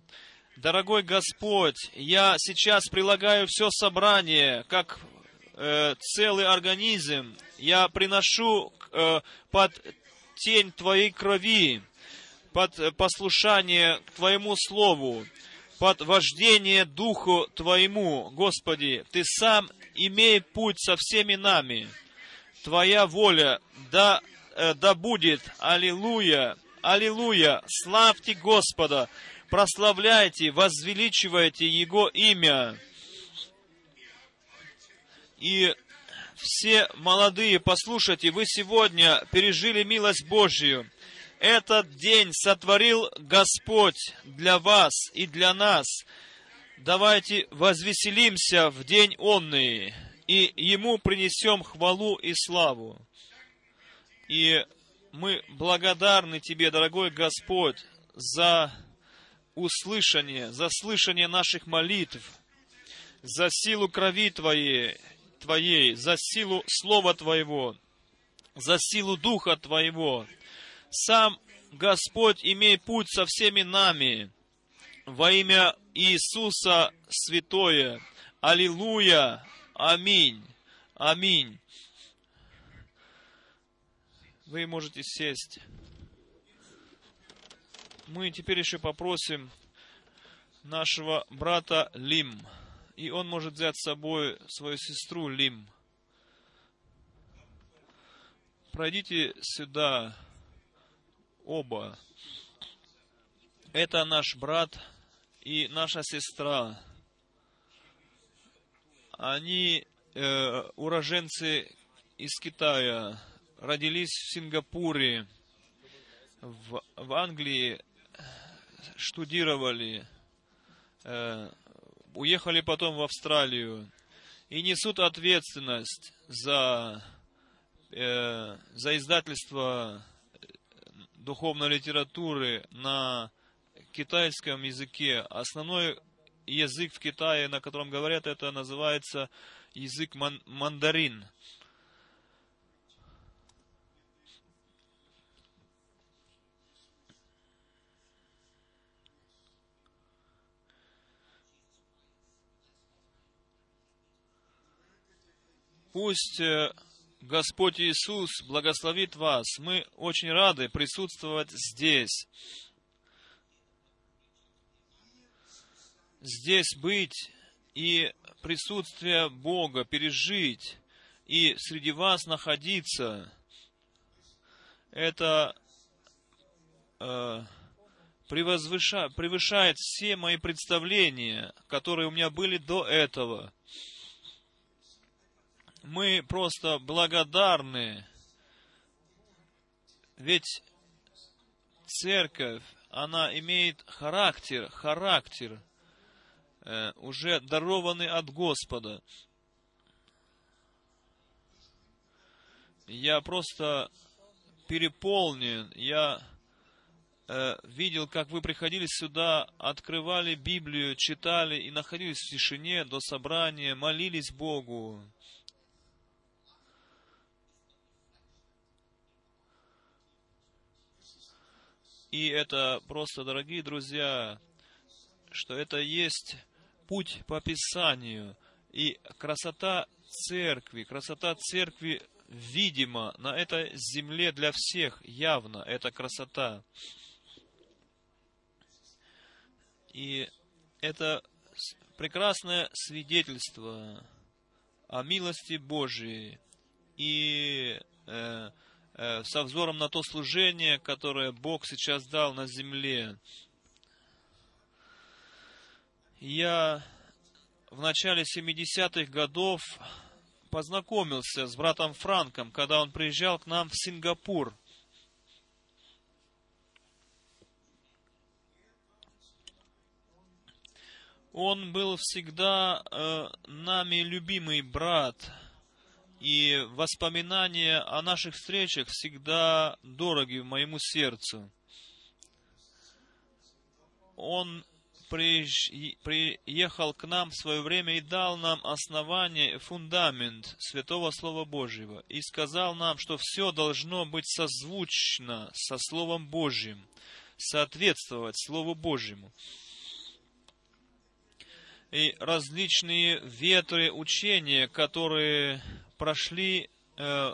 Дорогой Господь, я сейчас прилагаю все собрание, как э, целый организм, я приношу э, под тень Твоей крови, под послушание к Твоему Слову, под вождение Духу Твоему, Господи, Ты сам имей путь со всеми нами. Твоя воля да да будет. Аллилуйя! Аллилуйя! Славьте Господа! Прославляйте, возвеличивайте Его имя. И все молодые, послушайте, вы сегодня пережили милость Божью. Этот день сотворил Господь для вас и для нас. Давайте возвеселимся в день онный и Ему принесем хвалу и славу. И мы благодарны Тебе, дорогой Господь, за услышание, за слышание наших молитв, за силу крови Твоей, Твоей, за силу Слова Твоего, за силу Духа Твоего. Сам Господь, имей путь со всеми нами. Во имя Иисуса Святое. Аллилуйя. Аминь. Аминь. Вы можете сесть. Мы теперь еще попросим нашего брата Лим. И он может взять с собой свою сестру Лим. Пройдите сюда оба. Это наш брат и наша сестра. Они э, уроженцы из Китая родились в Сингапуре, в, в Англии штудировали, э, уехали потом в Австралию и несут ответственность за, э, за издательство духовной литературы на китайском языке. Основной язык в Китае, на котором говорят, это называется язык ман мандарин. Пусть э, Господь Иисус благословит вас. Мы очень рады присутствовать здесь. Здесь быть и присутствие Бога пережить, и среди вас находиться, это э, превышает все мои представления, которые у меня были до этого мы просто благодарны, ведь церковь, она имеет характер, характер, э, уже дарованный от Господа. Я просто переполнен, я э, видел, как вы приходили сюда, открывали Библию, читали и находились в тишине до собрания, молились Богу. И это просто, дорогие друзья, что это есть путь по Писанию. И красота церкви, красота церкви видима на этой земле для всех, явно, эта красота. И это прекрасное свидетельство о милости Божией и э, со взором на то служение, которое Бог сейчас дал на земле. Я в начале 70-х годов познакомился с братом Франком, когда он приезжал к нам в Сингапур. Он был всегда э, нами любимый брат, и воспоминания о наших встречах всегда дороги моему сердцу. Он приехал к нам в свое время и дал нам основание, фундамент Святого Слова Божьего, и сказал нам, что все должно быть созвучно со Словом Божьим, соответствовать Слову Божьему. И различные ветры учения, которые прошли э,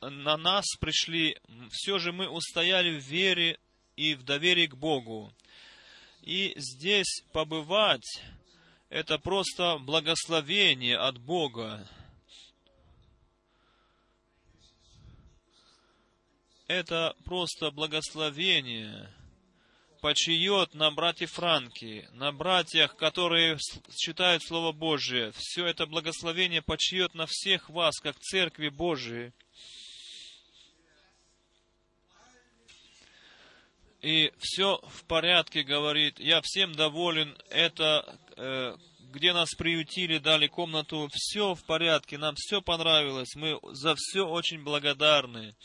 на нас, пришли, все же мы устояли в вере и в доверии к Богу. И здесь побывать – это просто благословение от Бога. Это просто благословение почиет на братьев Франки, на братьях, которые читают Слово Божие. Все это благословение почиет на всех вас, как Церкви Божией. и все в порядке, говорит, я всем доволен, это, э, где нас приютили, дали комнату, все в порядке, нам все понравилось, мы за все очень благодарны.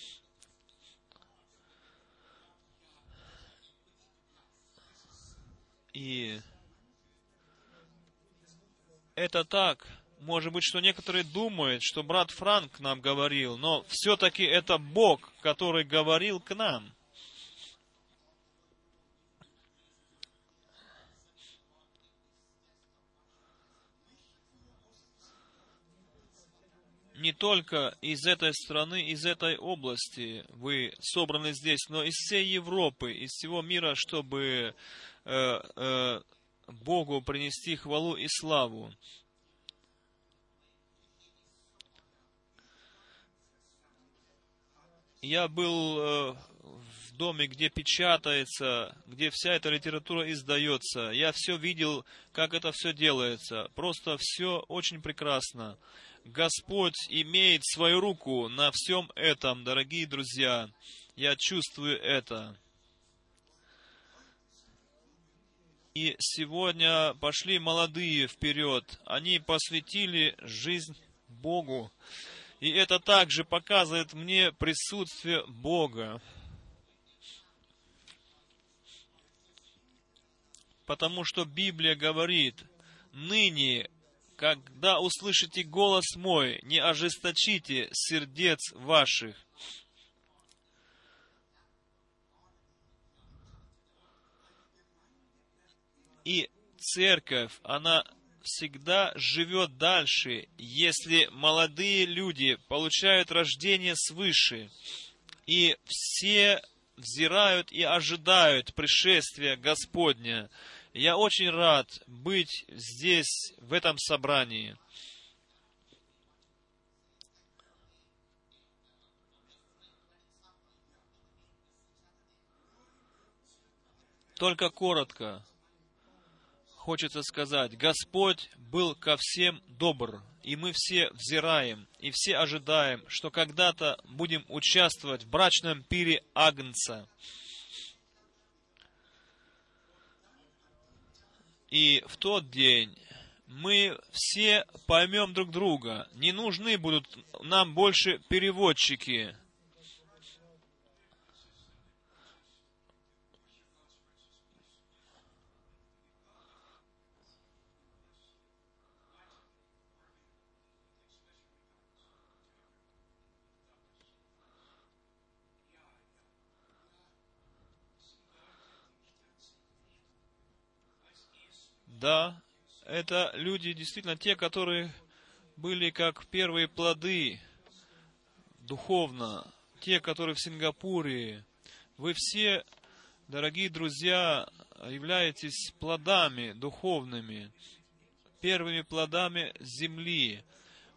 И это так. Может быть, что некоторые думают, что брат Франк нам говорил, но все-таки это Бог, который говорил к нам – не только из этой страны, из этой области вы собраны здесь, но из всей Европы, из всего мира, чтобы Богу принести хвалу и славу. Я был э, в доме, где печатается, где вся эта литература издается. Я все видел, как это все делается. Просто все очень прекрасно. Господь имеет свою руку на всем этом, дорогие друзья. Я чувствую это. И сегодня пошли молодые вперед. Они посвятили жизнь Богу. И это также показывает мне присутствие Бога. Потому что Библия говорит, ныне когда услышите голос мой, не ожесточите сердец ваших. И церковь, она всегда живет дальше, если молодые люди получают рождение свыше, и все взирают и ожидают пришествия Господня. Я очень рад быть здесь, в этом собрании. Только коротко хочется сказать, Господь был ко всем добр, и мы все взираем, и все ожидаем, что когда-то будем участвовать в брачном пире Агнца – И в тот день мы все поймем друг друга. Не нужны будут нам больше переводчики. Да, это люди действительно те, которые были как первые плоды духовно, те, которые в Сингапуре. Вы все, дорогие друзья, являетесь плодами духовными, первыми плодами земли.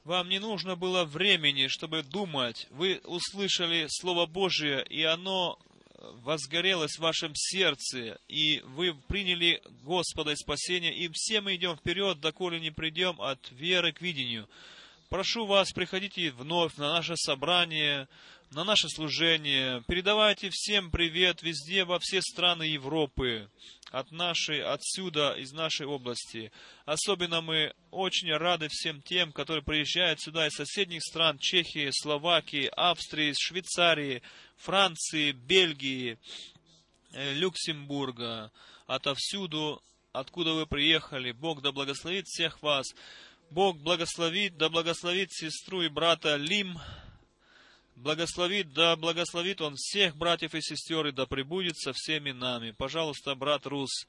Вам не нужно было времени, чтобы думать. Вы услышали Слово Божие, и оно возгорелось в вашем сердце, и вы приняли Господа и спасение, и все мы идем вперед, доколе не придем от веры к видению. Прошу вас, приходите вновь на наше собрание, на наше служение. Передавайте всем привет везде, во все страны Европы, от нашей, отсюда, из нашей области. Особенно мы очень рады всем тем, которые приезжают сюда из соседних стран, Чехии, Словакии, Австрии, Швейцарии, Франции, Бельгии, э, Люксембурга, отовсюду, откуда вы приехали. Бог да благословит всех вас. Бог благословит, да благословит сестру и брата Лим, благословит, да благословит Он всех братьев и сестер, и да пребудет со всеми нами. Пожалуйста, брат Рус,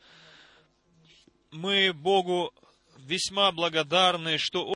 мы Богу весьма благодарны, что